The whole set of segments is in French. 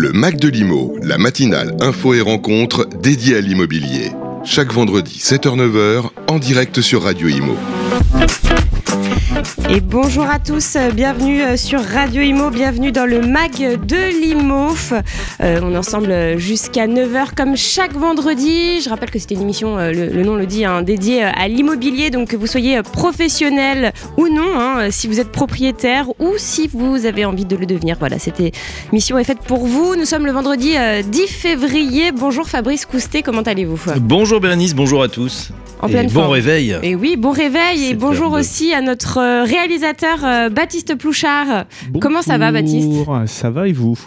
Le Mac de l'Imo, la matinale info et rencontre dédiée à l'immobilier. Chaque vendredi 7h-9h en direct sur Radio Imo. Et bonjour à tous, euh, bienvenue euh, sur Radio Imo, bienvenue dans le mag de l'Imo. Euh, on est ensemble jusqu'à 9h comme chaque vendredi. Je rappelle que c'était une émission, le, nom le dit, hein, dédiée à l'immobilier, donc que vous soyez professionnel ou non, hein, si vous êtes propriétaire ou si vous avez envie de le devenir. Voilà, cette émission est faite pour vous. Nous sommes le vendredi 10 février. Bonjour Fabrice Coustet, comment allez-vous? Bonjour Bérénice, bonjour à tous. En pleine bon réveil. Et oui, bon réveil et bonjour aussi à notre réalisateur euh, Baptiste Plouchard. Comment ça va Baptiste? Ça va et vous?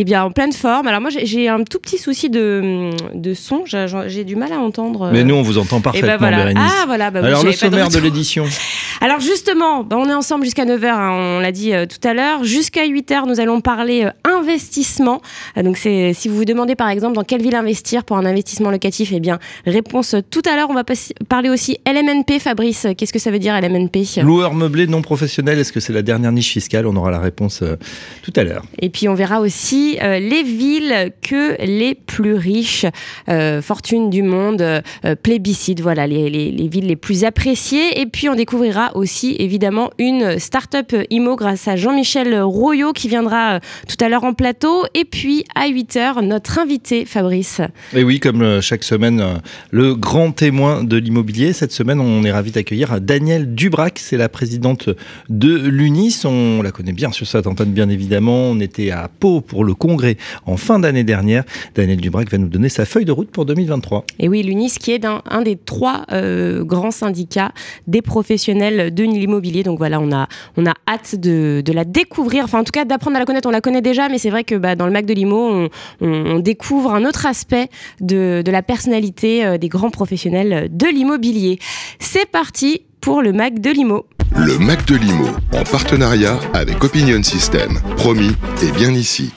Eh bien, en pleine forme. Alors moi, j'ai un tout petit souci de, de son. J'ai du mal à entendre. Mais nous, on vous entend eh ben parfaitement, voilà. Ah, voilà. Bah Alors, le sommaire de, l'édition. Alors justement, bah, on est ensemble jusqu'à 9h, hein, on l'a dit euh, tout à l'heure. Jusqu'à 8h, nous allons parler euh, investissement. Euh, donc c'est si vous vous demandez par exemple dans quelle ville investir pour un investissement locatif, eh bien, réponse tout à l'heure. On va parler aussi LMNP, Fabrice. Qu'est-ce que ça veut dire LMNP Loueur meublé non professionnel, est-ce que c'est la dernière niche fiscale? On aura la réponse tout à l'heure. Et puis on verra aussi euh, les villes que les plus riches, euh, fortune du monde, euh, plébiscite, voilà, les, villes les plus appréciées. Et puis on découvrira aussi évidemment une start-up IMO grâce à Jean-Michel Royot qui viendra tout à l'heure en plateau. Et puis à 8h, notre invité Fabrice. Et oui, comme chaque semaine, le grand témoin de l'immobilier. Cette semaine, on est ravi d'accueillir Danielle Dubrac, c'est la présidente de l'UNIS. On la connaît bien sur cette antenne, bien évidemment. On était à Pau pour le congrès en fin d'année dernière. Daniel Dubrac va nous donner sa feuille de route pour 2023. Et oui, l'UNIS qui est un, un des trois euh, grands syndicats des professionnels de l'immobilier. Donc voilà, on a, on a hâte de, de, la découvrir, enfin en tout cas d'apprendre à la connaître. On la connaît déjà, mais c'est vrai que bah, dans le Mac de l'IMO, on, découvre un autre aspect de, de la personnalité euh, des grands professionnels de l'immobilier. C'est parti pour le Mac de l'IMO. Le Mac de l'IMO, en partenariat avec Opinion System. Promis, et bien ici.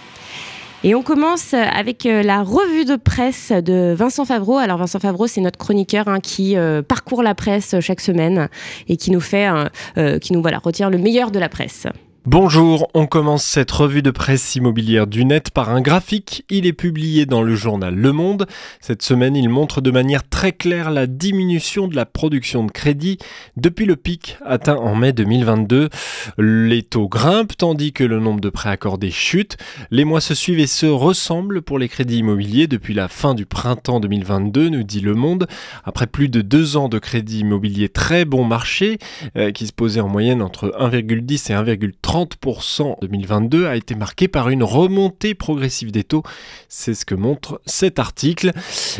Et on commence avec euh, la revue de presse de Vincent Favreau. Alors Vincent Favreau, c'est notre chroniqueur hein, qui euh, parcourt la presse chaque semaine et qui nous fait, euh, qui nous voilà, le meilleur de la presse. Bonjour, on commence cette revue de presse immobilière du net par un graphique. Il est publié dans le journal Le Monde. Cette semaine, il montre de manière très claire la diminution de la production de crédit depuis le pic atteint en mai 2022. Les taux grimpent tandis que le nombre de prêts accordés chute. Les mois se suivent et se ressemblent pour les crédits immobiliers depuis la fin du printemps 2022, nous dit Le Monde. Après plus de deux ans de crédit immobilier très bon marché, euh, qui se posait en moyenne entre 1,10 et 1,30 30% 2022 a été marqué par une remontée progressive des taux. C'est ce que montre cet article.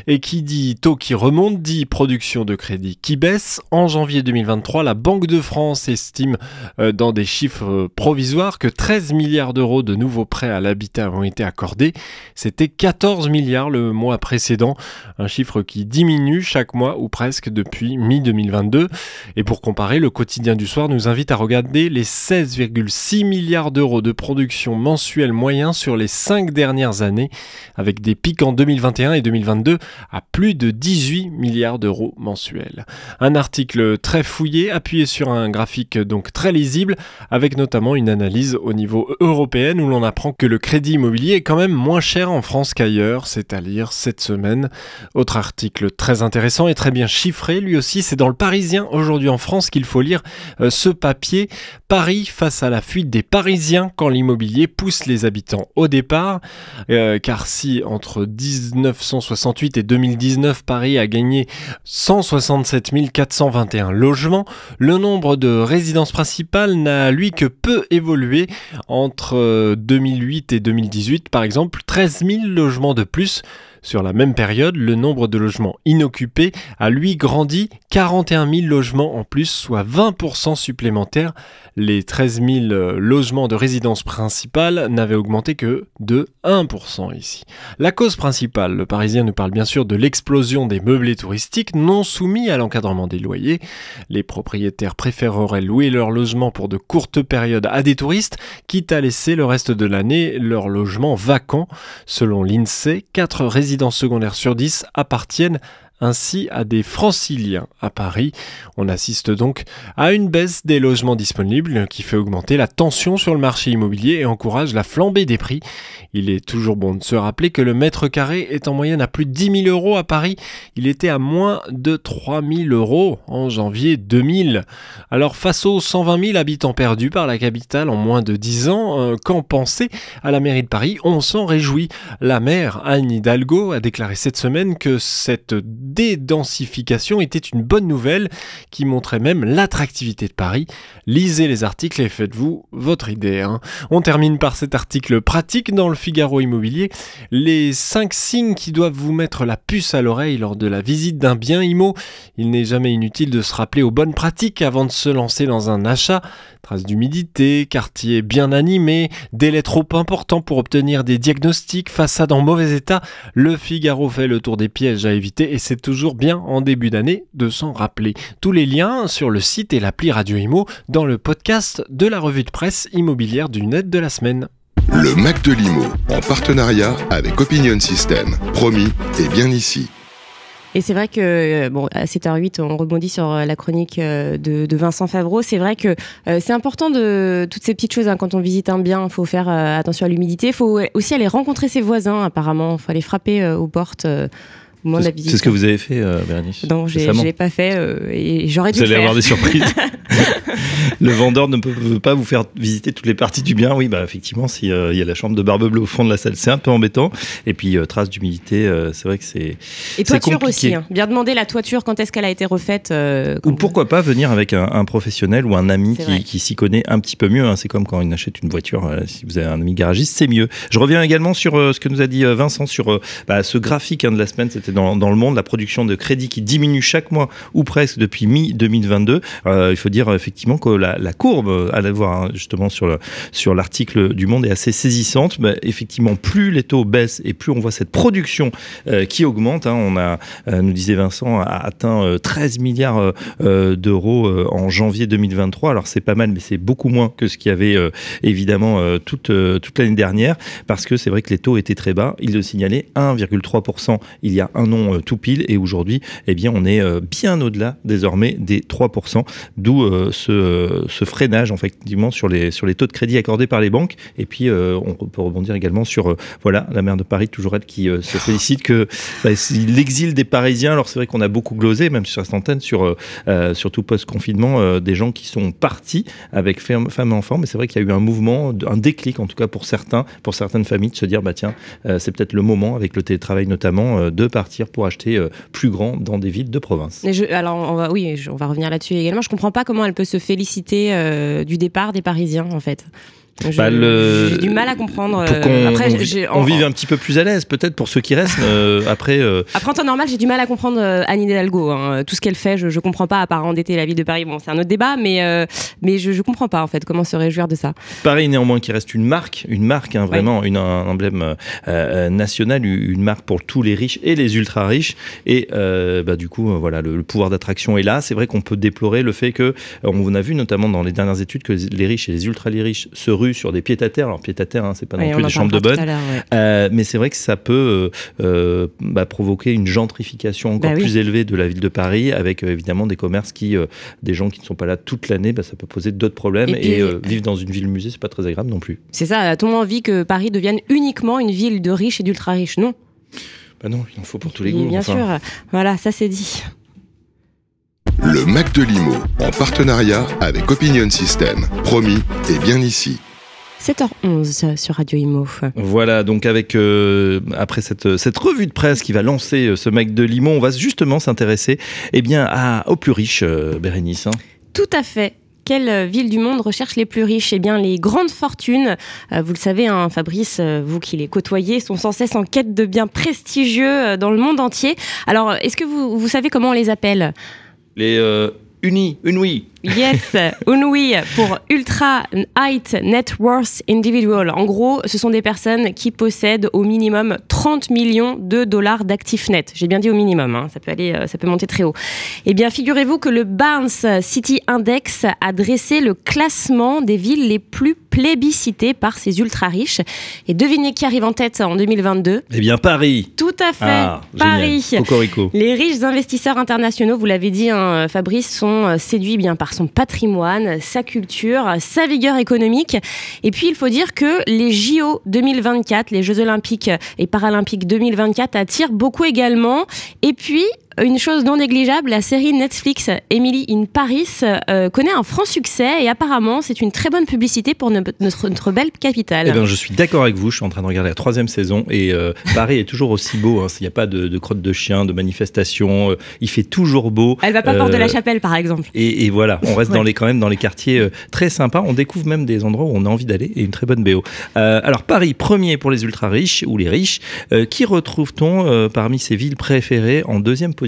Et qui dit taux qui remonte dit production de crédit qui baisse. En janvier 2023, la Banque de France estime euh, dans des chiffres provisoires que 13 milliards d'euros de nouveaux prêts à l'habitat ont été accordés. C'était 14 milliards le mois précédent, un chiffre qui diminue chaque mois ou presque depuis mi-2022. Et pour comparer, le quotidien du soir nous invite à regarder les 16,6 6 milliards d'euros de production mensuelle moyen sur les 5 dernières années, avec des pics en 2021 et 2022 à plus de 18 milliards d'euros mensuels. Un article très fouillé, appuyé sur un graphique donc très lisible, avec notamment une analyse au niveau européen où l'on apprend que le crédit immobilier est quand même moins cher en France qu'ailleurs, c'est à lire cette semaine. Autre article très intéressant et très bien chiffré, lui aussi, c'est dans le Parisien aujourd'hui en France qu'il faut lire euh, ce papier. Paris face à la fuite des Parisiens quand l'immobilier pousse les habitants au départ. Euh, car si entre 1968 et 2019 Paris a gagné 167 421 logements, le nombre de résidences principales n'a lui que peu évolué. Entre 2008 euh, et 2018 par exemple, 13 000 logements de plus. Sur la même période, le nombre de logements inoccupés a lui grandi 41 000 logements en plus, soit 20% supplémentaires. Les 13 000 euh, logements de résidence principale n'avaient augmenté que de 1% ici. La cause principale, le Parisien nous parle bien sûr de l'explosion des meublés touristiques non soumis à l'encadrement des loyers. Les propriétaires préféreraient louer leur logement pour de courtes périodes à des touristes, quitte à laisser le reste de l'année leur logement vacant. Selon l'INSEE, 4 résidences secondaires sur 10 appartiennent ainsi à des franciliens à Paris. On assiste donc à une baisse des logements disponibles qui fait augmenter la tension sur le marché immobilier et encourage la flambée des prix. Il est toujours bon de se rappeler que le mètre carré est en moyenne à plus de 10 000 euros à Paris. Il était à moins de 3 000 euros en janvier 2000. Alors face aux 120 000 habitants perdus par la capitale en moins de 10 ans, euh, qu'en penser à la mairie de Paris? On s'en réjouit. La maire Anne Hidalgo a déclaré cette semaine que cette dédensification était une bonne nouvelle qui montrait même l'attractivité de Paris. Lisez les articles et faites-vous votre idée. Hein. On termine par cet article pratique dans le Figaro Immobilier. Les 5 signes qui doivent vous mettre la puce à l'oreille lors de la visite d'un bien IMO. Il n'est jamais inutile de se rappeler aux bonnes pratiques avant de se lancer dans un achat. Traces d'humidité, quartier bien animé, délai trop important pour obtenir des diagnostics, façade en mauvais état. Le Figaro fait le tour des pièges à éviter et c'est toujours bien en début d'année de s'en rappeler. Tous les liens sur le site et l'appli Radio Imo dans le podcast de la revue de presse immobilière du net de la semaine. Le Mac de Limo, en partenariat avec Opinion System. Promis, et bien ici. Et c'est vrai que, euh, bon, à 7h08, on rebondit sur euh, la chronique euh, de, de Vincent Favreau. C'est vrai que c'est important de toutes ces petites choses. Hein, quand on visite un bien, il faut faire attention à l'humidité. Il faut aussi aller rencontrer ses voisins, apparemment. Il faut aller frapper aux portes. C'est ce que vous avez fait, euh, Bérénice Non, je ne l'ai pas fait euh, et j'aurais dû Vous allez avoir des surprises. le vendeur ne peut pas vous faire visiter toutes les parties du bien. Oui, bah effectivement, s'il y a la chambre de barbe bleue au fond de la salle, c'est un peu embêtant. Et puis, euh, trace d'humidité, c'est vrai que c'est. Et toiture aussi. Hein. Bien demander la toiture, quand est-ce qu'elle a été refaite Ou pourquoi pas venir avec un, professionnel ou un ami qui, s'y connaît un petit peu mieux. Hein. C'est comme quand on achète une voiture, si vous avez un ami garagiste, c'est mieux. Je reviens également sur ce que nous a dit Vincent sur bah, ce graphique hein, de la semaine. C'était dans, le monde, la production de crédit qui diminue chaque mois ou presque depuis mi-2022. Euh, il faut dire effectivement que la, courbe, à la voir hein, justement sur, sur l'article du Monde, est assez saisissante. Mais effectivement, plus les taux baissent et plus on voit cette production euh, qui augmente. Hein. On a, euh, nous disait Vincent, a atteint 13 milliards d'euros en janvier 2023. Alors c'est pas mal, mais c'est beaucoup moins que ce qu'il y avait évidemment toute, toute l'année dernière, parce que c'est vrai que les taux étaient très bas. Il le signalait 1,3% il y a un an tout pile. Et aujourd'hui, eh bien, on est euh, bien au-delà désormais des 3%, d'où euh, ce, ce, freinage effectivement sur les, sur les taux de crédit accordés par les banques. Et puis, euh, on peut rebondir également sur voilà la maire de Paris, toujours elle qui se félicite que bah, l'exil des Parisiens. Alors c'est vrai qu'on a beaucoup glosé, même sur cette antenne, sur surtout post-confinement, des gens qui sont partis avec femmes et enfants. Mais c'est vrai qu'il y a eu un mouvement, un déclic en tout cas pour certains, pour certaines familles, de se dire bah tiens, c'est peut-être le moment avec le télétravail notamment de partir pour acheter euh, plus grand dans des villes de province. alors, on va, oui, on va revenir là-dessus également. Je comprends pas comment elle peut se féliciter euh, du départ des Parisiens, en fait. Bah, j'ai du mal à comprendre. Euh, après, on, vive un petit peu plus à l'aise, peut-être pour ceux qui restent. Euh, après, euh... après, en temps normal, j'ai du mal à comprendre euh, Anne Hidalgo. Hein. Tout ce qu'elle fait, je, je comprends pas, à part endetter la ville de Paris. Bon, c'est un autre débat, mais, mais je, je comprends pas, en fait, comment se réjouir de ça. Paris, néanmoins, qui reste une marque, une marque, hein, vraiment, une, un emblème national, une marque pour tous les riches et les ultra riches. Et bah, du coup, voilà, le, pouvoir d'attraction est là. C'est vrai qu'on peut déplorer le fait que, on a vu notamment dans les dernières études que les riches et les ultra riches se sur des pieds-à-terre. Alors pieds-à-terre, hein, c'est pas non plus des chambres de bonne, euh, mais c'est vrai que ça peut euh, euh, bah, provoquer une gentrification encore bah plus élevée de la ville de Paris, avec évidemment des commerces qui, des gens qui ne sont pas là toute l'année, bah, ça peut poser d'autres problèmes. Et, vivre dans une ville musée, c'est pas très agréable non plus. C'est ça. A-t-on envie que Paris devienne uniquement une ville de riches et d'ultra riches Non? Bah non, il en faut pour tous les goûts. Bien sûr. Voilà, ça c'est dit. Le Mac de Limo, en partenariat avec Opinion System. Promis, et bien ici. 7h11 sur Radio Imo. Voilà, donc avec euh, après cette, cette revue de presse qui va lancer euh, ce mec de Limon, on va justement s'intéresser eh bien, à, aux plus riches, euh, Bérénice. Hein. Tout à fait. Quelle ville du monde recherche les plus riches? Eh bien, les grandes fortunes. vous le savez, hein, Fabrice, vous qui les côtoyez, sont sans cesse en quête de biens prestigieux dans le monde entier. Alors, est-ce que vous, vous savez comment on les appelle? Les unis, oui. Yes, UNWI pour Ultra Height Net Worth Individual. En gros, ce sont des personnes qui possèdent au minimum 30 millions de dollars d'actifs nets. J'ai bien dit au minimum, hein. ça peut aller, euh, ça peut monter très haut. Eh bien, figurez-vous que le Barnes City Index a dressé le classement des villes les plus plébiscitées par ces ultra riches. Et devinez qui arrive en tête en 2022 Eh bien, Paris. Tout à fait, Ah, Paris. Cocorico. Les riches investisseurs internationaux, vous l'avez dit, hein, Fabrice, sont euh, séduits bien par son patrimoine, sa culture, sa vigueur économique. Et puis, il faut dire que les JO 2024, les Jeux Olympiques et Paralympiques 2024 attirent beaucoup également. Et puis, une chose non négligeable, la série Netflix Emily in Paris euh, connaît un franc succès et apparemment c'est une très bonne publicité pour no- notre, notre belle capitale. Eh bien, je suis d'accord avec vous. Je suis en train de regarder la troisième saison et euh, Paris est toujours aussi beau. hein. Il n'y a pas de, de crotte de chien, de manifestation. euh, il fait toujours beau. Elle va pas porte de la chapelle par exemple. Et, et voilà, on reste Ouais. dans les, quand même dans les quartiers euh, très sympas. On découvre même des endroits où on a envie d'aller et une très bonne BO. Euh, alors Paris, premier pour les ultra riches ou les riches. Euh, qui retrouve-t-on euh, parmi ces villes préférées en deuxième position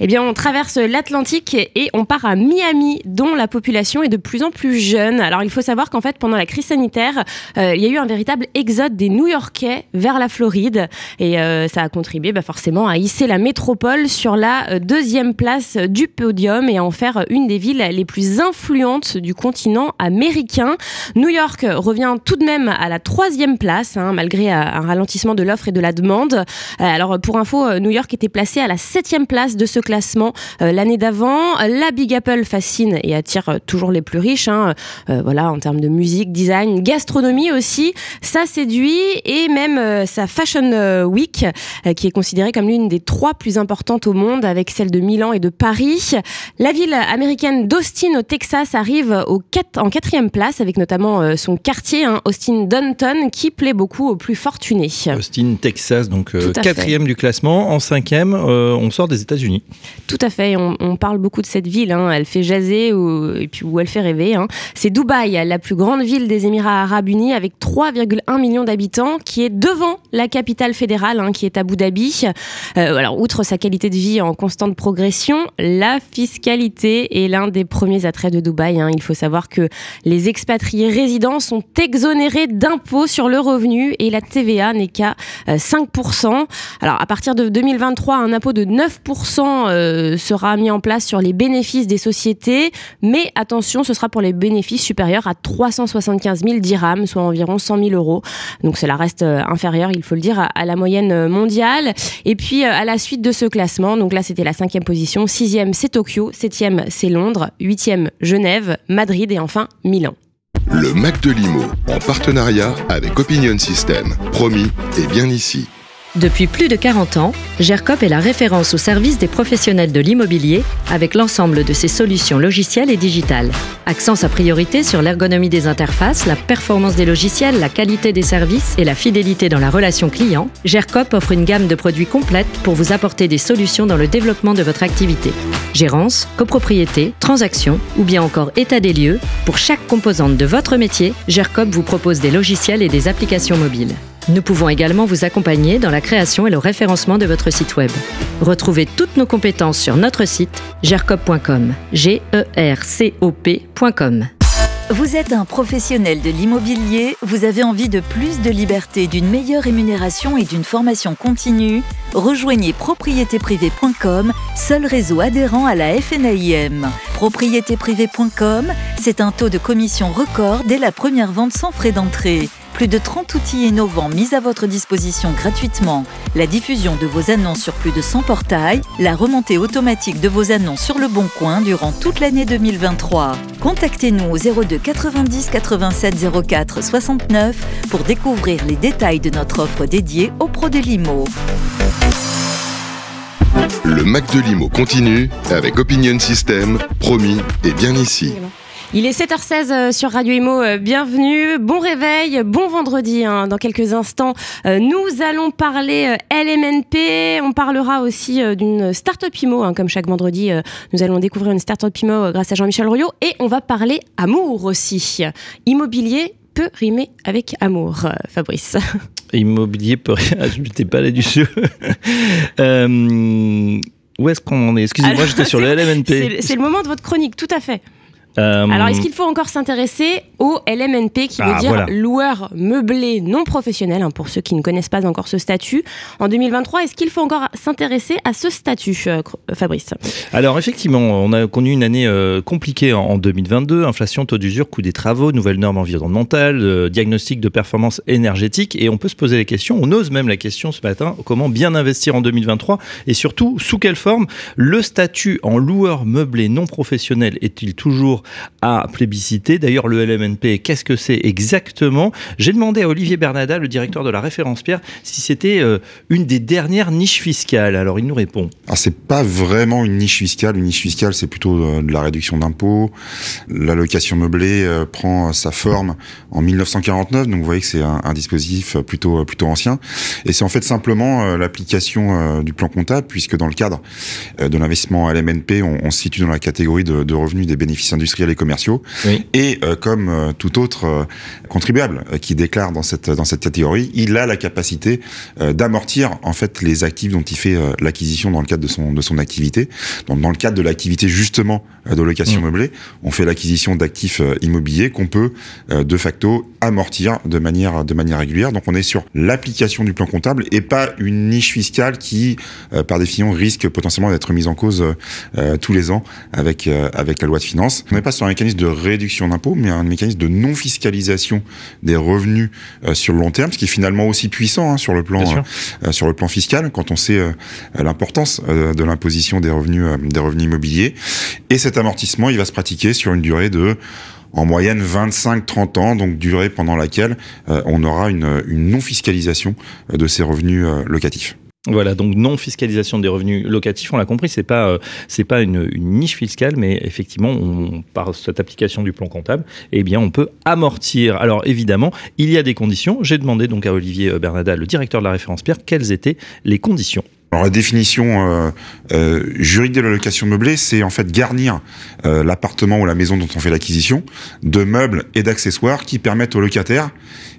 Eh bien, on traverse l'Atlantique et on part à Miami, dont la population est de plus en plus jeune. Alors, il faut savoir qu'en fait, pendant la crise sanitaire, euh, il y a eu un véritable exode des New-Yorkais vers la Floride. Et euh, ça a contribué bah, forcément à hisser la métropole sur la euh, deuxième place du podium et à en faire une des villes les plus influentes du continent américain. New York revient tout de même à la troisième place, hein, malgré un ralentissement de l'offre et de la demande. Alors, pour info, New York était placé à la septième place de ce classement euh, l'année d'avant. La Big Apple fascine et attire euh, toujours les plus riches. hein. Euh, voilà, en termes de musique, design, gastronomie aussi. Ça séduit et même sa Fashion Week, qui est considérée comme l'une des trois plus importantes au monde, avec celle de Milan et de Paris. La ville américaine d'Austin au Texas arrive au en quatrième place, avec notamment son quartier, hein, Austin Downton, qui plaît beaucoup aux plus fortunés. Austin, Texas, donc euh, quatrième du classement. En cinquième, euh, on sort des États-Unis. Tout à fait, on, parle beaucoup de cette ville, hein. elle fait jaser ou, et puis où elle fait rêver. hein. C'est Dubaï, la plus grande ville des Émirats arabes unis avec 3,1 millions d'habitants, qui est devant la capitale fédérale, hein, qui est Abu Dhabi. Euh, alors, outre sa qualité de vie en constante progression, la fiscalité est l'un des premiers attraits de Dubaï. Il faut savoir que les expatriés résidents sont exonérés d'impôts sur le revenu et la TVA n'est qu'à euh, 5%. Alors, à partir de 2023, un impôt de 9% euh, sera mis en place sur les bénéfices des sociétés, mais attention, ce sera pour les bénéfices supérieurs à 375 000 dirhams, soit environ 100 000 euros. Donc, cela reste euh, inférieur, il faut le dire, à, la moyenne euh, mondiale. Et puis, à la suite de ce classement, donc là, c'était la cinquième position. Sixième, c'est Tokyo. Septième, c'est Londres. Huitième, Genève, Madrid et enfin Milan. Le Mac de Limo, en partenariat avec Opinion System. Promis, et bien ici. Depuis plus de 40 ans, GERCOP est la référence au service des professionnels de l'immobilier avec l'ensemble de ses solutions logicielles et digitales. Accent sa priorité sur l'ergonomie des interfaces, la performance des logiciels, la qualité des services et la fidélité dans la relation client, GERCOP offre une gamme de produits complète pour vous apporter des solutions dans le développement de votre activité. Gérance, copropriété, transaction ou bien encore état des lieux, pour chaque composante de votre métier, GERCOP vous propose des logiciels et des applications mobiles. Nous pouvons également vous accompagner dans la création et le référencement de votre site web. Retrouvez toutes nos compétences sur notre site gercop.com. E. Vous êtes un professionnel de l'immobilier, vous avez envie de plus de liberté, d'une meilleure rémunération et d'une formation continue? Rejoignez propriétéprivée.com, seul réseau adhérent à la FNAIM. Propriétéprivée.com, c'est un taux de commission record dès la première vente sans frais d'entrée. Plus de 30 outils innovants mis à votre disposition gratuitement. La diffusion de vos annonces sur plus de 100 portails, la remontée automatique de vos annonces sur le Bon Coin durant toute l'année 2023. Contactez-nous au 02 90 87 04 69 pour découvrir les détails de notre offre dédiée aux pros de l'IMO. Le Mac de Limo continue avec Opinion System. Promis, et bien ici. Il est 7h16 euh, sur Radio Imo. euh, Bienvenue, bon réveil, bon vendredi. hein. Dans quelques instants, euh, nous allons parler LMNP. On parlera aussi d'une start-up Imo. hein. Comme chaque vendredi, nous allons découvrir une start-up Imo grâce à Jean-Michel Rouillot. Et on va parler amour aussi. Immobilier peut rimer avec amour, Fabrice. Immobilier peut rien. Je n'étais pas là du jeu. Euh, où est-ce qu'on en est? Excusez-moi, j'étais sur le LMNP. c'est le moment de votre chronique, tout à fait. Euh, Alors, est-ce qu'il faut encore s'intéresser au LMNP, qui veut ah, dire loueur meublé non professionnel, hein, pour ceux qui ne connaissent pas encore ce statut En 2023, est-ce qu'il faut encore s'intéresser à ce statut, euh, Fabrice? Alors, effectivement, on a connu une année euh, compliquée en, 2022. Inflation, taux d'usure, coût des travaux, nouvelles normes environnementales, diagnostic de performance énergétique. Et on peut se poser la question, on ose même la question ce matin, comment bien investir en 2023 Et surtout, sous quelle forme? Le statut en loueur meublé non professionnel est-il toujours à plébisciter. D'ailleurs, le LMNP, qu'est-ce que c'est exactement? J'ai demandé à Olivier Bernada, le directeur de la référence Pierre, si c'était euh, une des dernières niches fiscales. Alors, il nous répond. Alors, c'est pas vraiment une niche fiscale. Une niche fiscale, c'est plutôt euh, de la réduction d'impôts. L'allocation meublée euh, prend sa forme en 1949, donc vous voyez que c'est un, dispositif plutôt plutôt ancien. Et c'est en fait simplement l'application du plan comptable, puisque dans le cadre de l'investissement LMNP, on, se situe dans la catégorie de, de revenus des bénéfices industriels industriels et commerciaux. Et euh, comme euh, tout autre euh, contribuable qui déclare dans cette dans cette catégorie, il a la capacité d'amortir en fait les actifs dont il fait l'acquisition dans le cadre de son de son activité. Donc dans le cadre de l'activité justement de location mmh. meublée, on fait l'acquisition d'actifs immobiliers qu'on peut de facto amortir de manière de manière régulière. Donc on est sur l'application du plan comptable et pas une niche fiscale qui par définition risque potentiellement d'être mise en cause tous les ans avec avec la loi de finances pas sur un mécanisme de réduction d'impôts, mais un mécanisme de non-fiscalisation des revenus euh, sur le long terme, ce qui est finalement aussi puissant hein, sur le plan euh, sur le plan fiscal quand on sait euh, l'importance de l'imposition des revenus des revenus immobiliers. Et cet amortissement, il va se pratiquer sur une durée de en moyenne 25-30 ans, donc durée pendant laquelle on aura une, une non-fiscalisation de ces revenus locatifs. Voilà, donc non fiscalisation des revenus locatifs, on l'a compris, c'est pas euh, pas une, niche fiscale, mais effectivement, par cette application du plan comptable, eh bien, on peut amortir. Alors évidemment, il y a des conditions. J'ai demandé donc à Olivier euh, Bernada, le directeur de la référence Pierre, quelles étaient les conditions. Alors la définition euh, euh, juridique de la location meublée, c'est en fait garnir euh, l'appartement ou la maison dont on fait l'acquisition de meubles et d'accessoires qui permettent aux locataires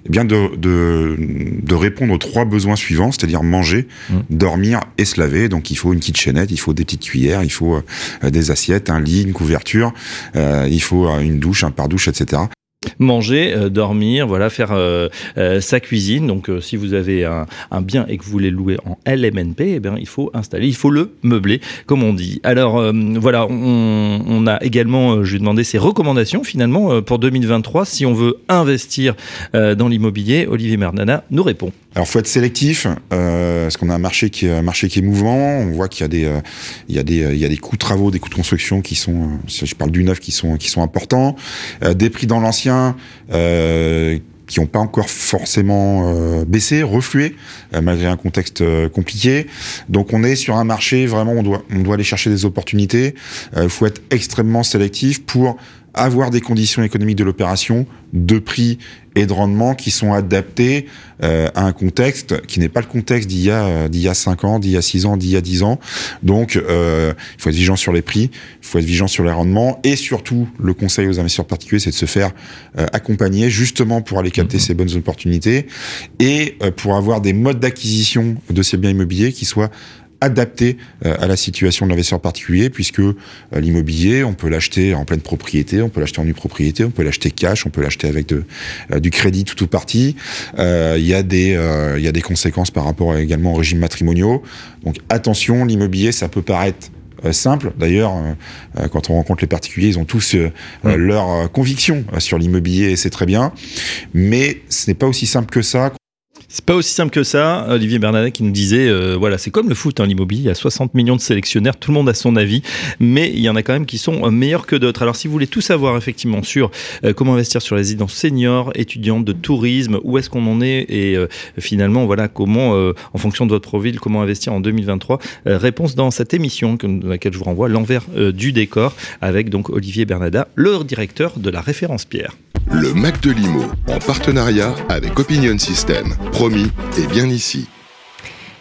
eh bien de, de, de, répondre aux trois besoins suivants, c'est-à-dire manger, mmh. dormir et se laver. Donc il faut une kitchenette, il faut des petites cuillères, il faut des assiettes, un lit, une couverture, il faut une douche, un pare-douche, etc manger, euh, dormir, voilà, faire euh, euh, sa cuisine. Donc, si vous avez un, bien et que vous voulez louer en LMNP, eh bien, il faut installer, il faut le meubler, comme on dit. Alors, voilà, on, a également, je lui ai demandé ses recommandations finalement pour 2023 si on veut investir dans l'immobilier. Olivier Mernana nous répond. Alors, faut être sélectif, parce qu'on a un marché qui un marché qui est mouvant. On voit qu'il y a des, il y a des, il y a des coûts de travaux, des coûts de construction qui sont, je parle du neuf, qui sont, qui sont importants. des prix dans l'ancien euh, qui n'ont pas encore forcément euh, baissé, reflué, euh, malgré un contexte compliqué. Donc on est sur un marché, vraiment, on doit, on doit aller chercher des opportunités. Il faut être extrêmement sélectif pour avoir des conditions économiques de l'opération, de prix et de rendement qui sont adaptés euh, à un contexte qui n'est pas le contexte d'il y a d'il y a 5 ans, d'il y a 6 ans, d'il y a 10 ans. Donc euh, il faut être vigilant sur les prix, il faut être vigilant sur les rendements et surtout le conseil aux investisseurs particuliers c'est de se faire euh, accompagner justement pour aller capter mmh. ces bonnes opportunités et euh, pour avoir des modes d'acquisition de ces biens immobiliers qui soient adapté euh, à la situation de l'investisseur particulier, puisque euh, l'immobilier, on peut l'acheter en pleine propriété, on peut l'acheter en nue propriété, on peut l'acheter cash, on peut l'acheter avec de, euh, du crédit tout ou partie. Il y, a des, il y a des conséquences par rapport également aux régimes matrimoniaux. Donc attention, l'immobilier, ça peut paraître simple. D'ailleurs, quand on rencontre les particuliers, ils ont tous leur conviction sur l'immobilier et c'est très bien. Mais ce n'est pas aussi simple que ça. C'est pas aussi simple que ça. Olivier Bernadet qui nous disait, euh, voilà, c'est comme le foot, hein, l'immobilier. Il y a 60 millions de sélectionnaires, tout le monde a son avis, mais il y en a quand même qui sont euh, meilleurs que d'autres. Alors, si vous voulez tout savoir effectivement sur euh, comment investir sur les résidences seniors, étudiantes de tourisme, où est-ce qu'on en est et finalement, voilà, comment, en fonction de votre profil, comment investir en 2023, réponse dans cette émission dans laquelle je vous renvoie, l'envers du décor, avec donc Olivier Bernada, le directeur de la référence Pierre. Le Mac de Limo, en partenariat avec Opinion System. Promis, et bien ici.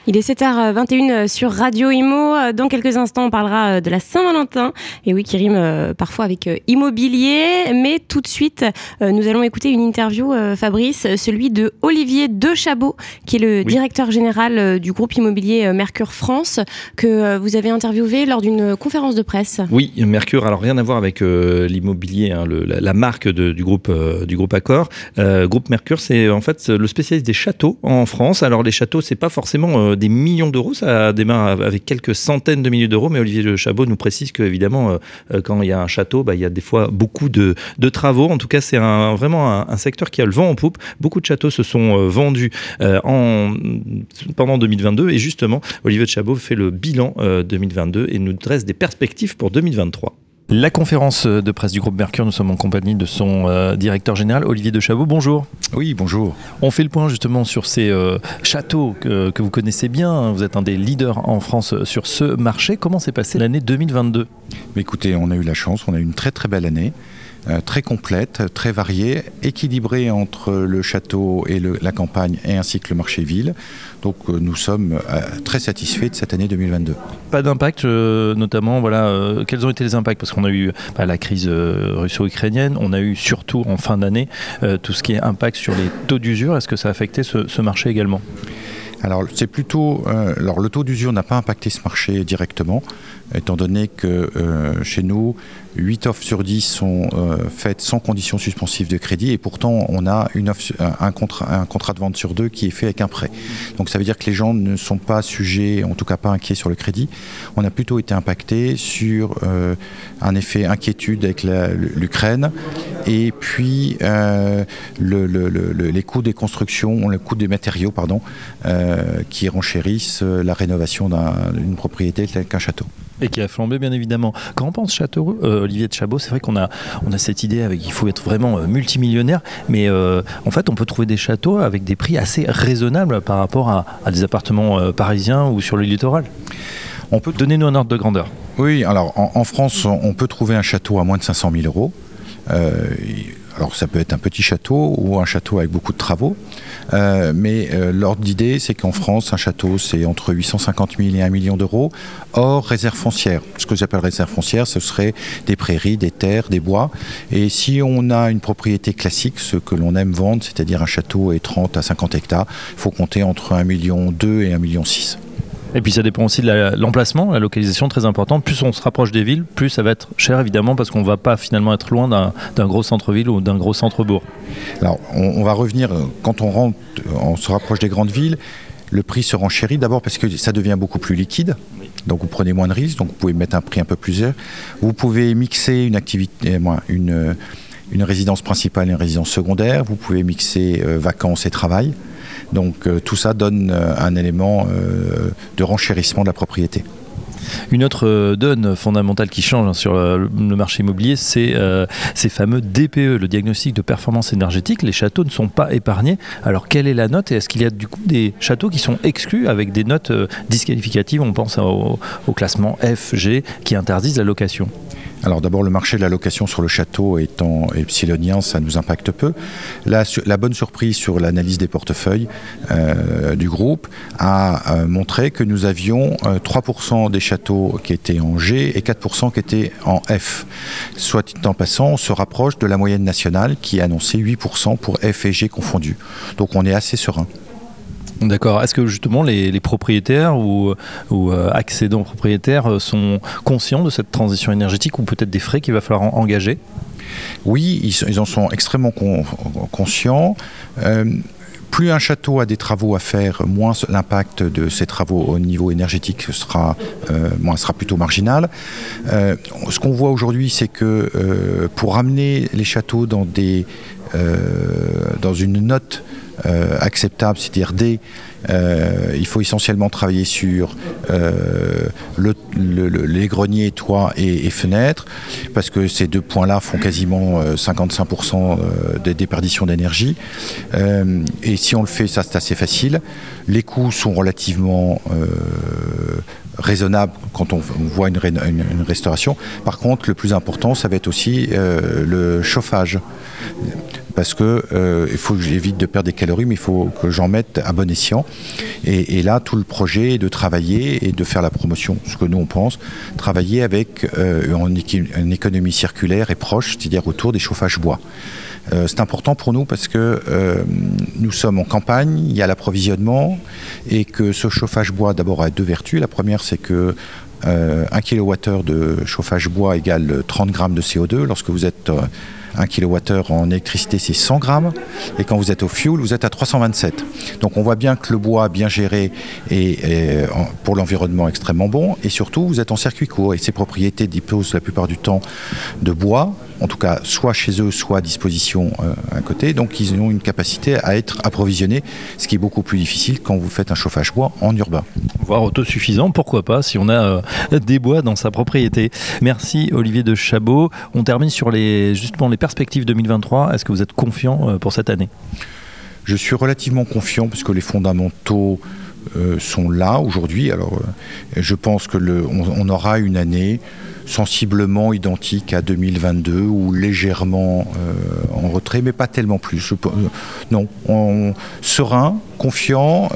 Il est 7h21 sur Radio Imo. Dans quelques instants, on parlera de la Saint-Valentin. Et oui, qui rime parfois avec immobilier. Mais tout de suite, nous allons écouter une interview, Fabrice, celui de Olivier Dechabot, qui est le directeur général du groupe immobilier Mercure France, que vous avez interviewé lors d'une conférence de presse. Oui, Mercure, alors rien à voir avec l'immobilier, hein, la, marque du, groupe, du groupe Accor. groupe Mercure, c'est en fait le spécialiste des châteaux en France. Alors les châteaux, c'est pas forcément des millions d'euros. Ça démarre avec quelques centaines de milliers d'euros, mais Olivier Le Chabot nous précise qu'évidemment, euh, euh, quand il y a un château, bah, il y a des fois beaucoup de, travaux. En tout cas, c'est vraiment un, secteur qui a le vent en poupe. Beaucoup de châteaux se sont euh, vendus en, pendant 2022 et justement, Olivier Le Chabot fait le bilan 2022 et nous dresse des perspectives pour 2023. La conférence de presse du groupe Mercure, nous sommes en compagnie de son euh, directeur général, Olivier Dechabot. Bonjour. Oui, bonjour. On fait le point justement sur ces euh, châteaux que, que, vous connaissez bien. Vous êtes un des leaders en France sur ce marché. Comment s'est passée l'année 2022 Écoutez, on a eu la chance, on a eu une très très belle année. Euh, très complète, très variée, équilibrée entre le château et la campagne et ainsi que le marché-ville. Donc euh, nous sommes euh, très satisfaits de cette année 2022. Pas d'impact, notamment, voilà, quels ont été les impacts? Parce qu'on a eu bah, la crise russo-ukrainienne, on a eu surtout en fin d'année tout ce qui est impact sur les taux d'usure. Est-ce que ça a affecté ce marché également? Alors c'est plutôt, euh, alors le taux d'usure n'a pas impacté ce marché directement, étant donné que euh, chez nous, 8 offres sur 10 sont euh, faites sans condition suspensive de crédit et pourtant on a une un, contrat, un contrat de vente sur deux qui est fait avec un prêt. Donc ça veut dire que les gens ne sont pas sujets, en tout cas pas inquiets sur le crédit. On a plutôt été impacté sur un effet inquiétude avec l'Ukraine et puis les coûts des constructions, le coût des matériaux, pardon. Euh, qui renchérissent euh, la rénovation d'une propriété telle qu'un château. Et qui a flambé bien évidemment. Quand on pense château, euh, Olivier de Chabot, c'est vrai qu'on a, on a cette idée avec il faut être vraiment multimillionnaire, mais en fait on peut trouver des châteaux avec des prix assez raisonnables par rapport à, des appartements parisiens ou sur le littoral. On peut donner nous un ordre de grandeur. Oui, alors en, France, on peut trouver un château à moins de 500 000 euros. Alors ça peut être un petit château ou un château avec beaucoup de travaux. Euh, mais euh, l'ordre d'idée, c'est qu'en France, un château, c'est entre 850 000 et 1 million d'euros, hors réserve foncière. Ce que j'appelle réserve foncière, ce serait des prairies, des terres, des bois. Et si on a une propriété classique, ce que l'on aime vendre, c'est-à-dire un château et 30 à 50 hectares, il faut compter entre 1 million 2 et 1 million 6. Et puis ça dépend aussi de l'emplacement, la, localisation très importante. Plus on se rapproche des villes, plus ça va être cher évidemment parce qu'on ne va pas finalement être loin d'un gros centre-ville ou d'un gros centre-bourg. Alors on, va revenir, quand on, rentre, on se rapproche des grandes villes, le prix se renchérit d'abord parce que ça devient beaucoup plus liquide. Donc vous prenez moins de risques, donc vous pouvez mettre un prix un peu plus élevé. Vous pouvez mixer une activité, euh, une, une résidence principale et une résidence secondaire. Vous pouvez mixer euh, vacances et travail. Donc euh, tout ça donne euh, un élément euh, de renchérissement de la propriété. Une autre donne fondamentale qui change hein, sur le marché immobilier, c'est ces fameux DPE, le diagnostic de performance énergétique. Les châteaux ne sont pas épargnés. Alors quelle est la note? Et est-ce qu'il y a du coup des châteaux qui sont exclus avec des notes disqualificatives? On pense au, au classement F, G qui interdisent la location. Alors d'abord, le marché de la location sur le château étant epsilonien, ça nous impacte peu. La, bonne surprise sur l'analyse des portefeuilles euh, du groupe a euh, montré que nous avions 3% euh, des châteaux qui étaient en G et 4% qui étaient en F. Soit en passant, on se rapproche de la moyenne nationale qui est annoncée 8% pour F et G confondus. Donc on est assez serein. D'accord. Est-ce que justement les, propriétaires ou, euh, accédants propriétaires euh, sont conscients de cette transition énergétique ou peut-être des frais qu'il va falloir engager? Oui, ils, en sont extrêmement conscients. Euh, plus un château a des travaux à faire, moins l'impact de ces travaux au niveau énergétique sera, plutôt marginal. ce qu'on voit aujourd'hui, c'est que pour amener les châteaux dans, des, dans une note euh, acceptable, c'est-à-dire D, euh, il faut essentiellement travailler sur euh, les greniers, toits et, fenêtres, parce que ces deux points-là font quasiment 55% des déperditions d'énergie. et si on le fait, ça c'est assez facile. Les coûts sont relativement raisonnables quand on, voit une, restauration. Par contre, le plus important, ça va être aussi le chauffage. Parce que euh, il faut que j'évite de perdre des calories, mais il faut que j'en mette à bon escient. Et, là, tout le projet est de travailler et de faire la promotion, ce que nous on pense, travailler avec euh, une économie circulaire et proche, c'est-à-dire autour des chauffages bois. Euh, c'est important pour nous parce que nous sommes en campagne, il y a l'approvisionnement et que ce chauffage bois d'abord a deux vertus. La première, c'est que euh, 1 kWh de chauffage bois égale 30 grammes de CO2. Lorsque vous êtes 1 kWh en électricité, c'est 100 grammes. Et quand vous êtes au fuel, vous êtes à 327. Donc on voit bien que le bois bien géré est, est pour l'environnement extrêmement bon. Et surtout, vous êtes en circuit court. Et ces propriétés disposent la plupart du temps de bois, en tout cas soit chez eux, soit à disposition euh, à côté. Donc ils ont une capacité à être approvisionnés, ce qui est beaucoup plus difficile quand vous faites un chauffage bois en urbain. Voire autosuffisant, pourquoi pas, si on a euh, des bois dans sa propriété. Merci Olivier de Chabot. On termine sur les, justement les perspectives 2023. Est-ce que vous êtes confiant euh, pour cette année? Je suis relativement confiant puisque les fondamentaux sont là aujourd'hui. Alors, je pense que le, on, on, aura une année sensiblement identique à 2022 ou légèrement euh, en retrait, mais pas tellement plus. Je, non, on, serein, confiant,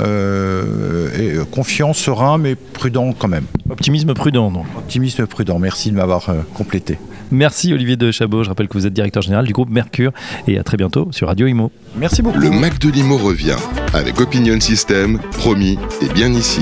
et, confiant, serein, mais prudent quand même. Optimisme prudent, non Optimisme prudent. Merci de m'avoir complété. Merci Olivier de Chabot. Je rappelle que vous êtes directeur général du groupe Mercure et à très bientôt sur Radio Imo. Merci beaucoup. Le Mac de l'Imo revient avec Opinion System, promis et bien ici.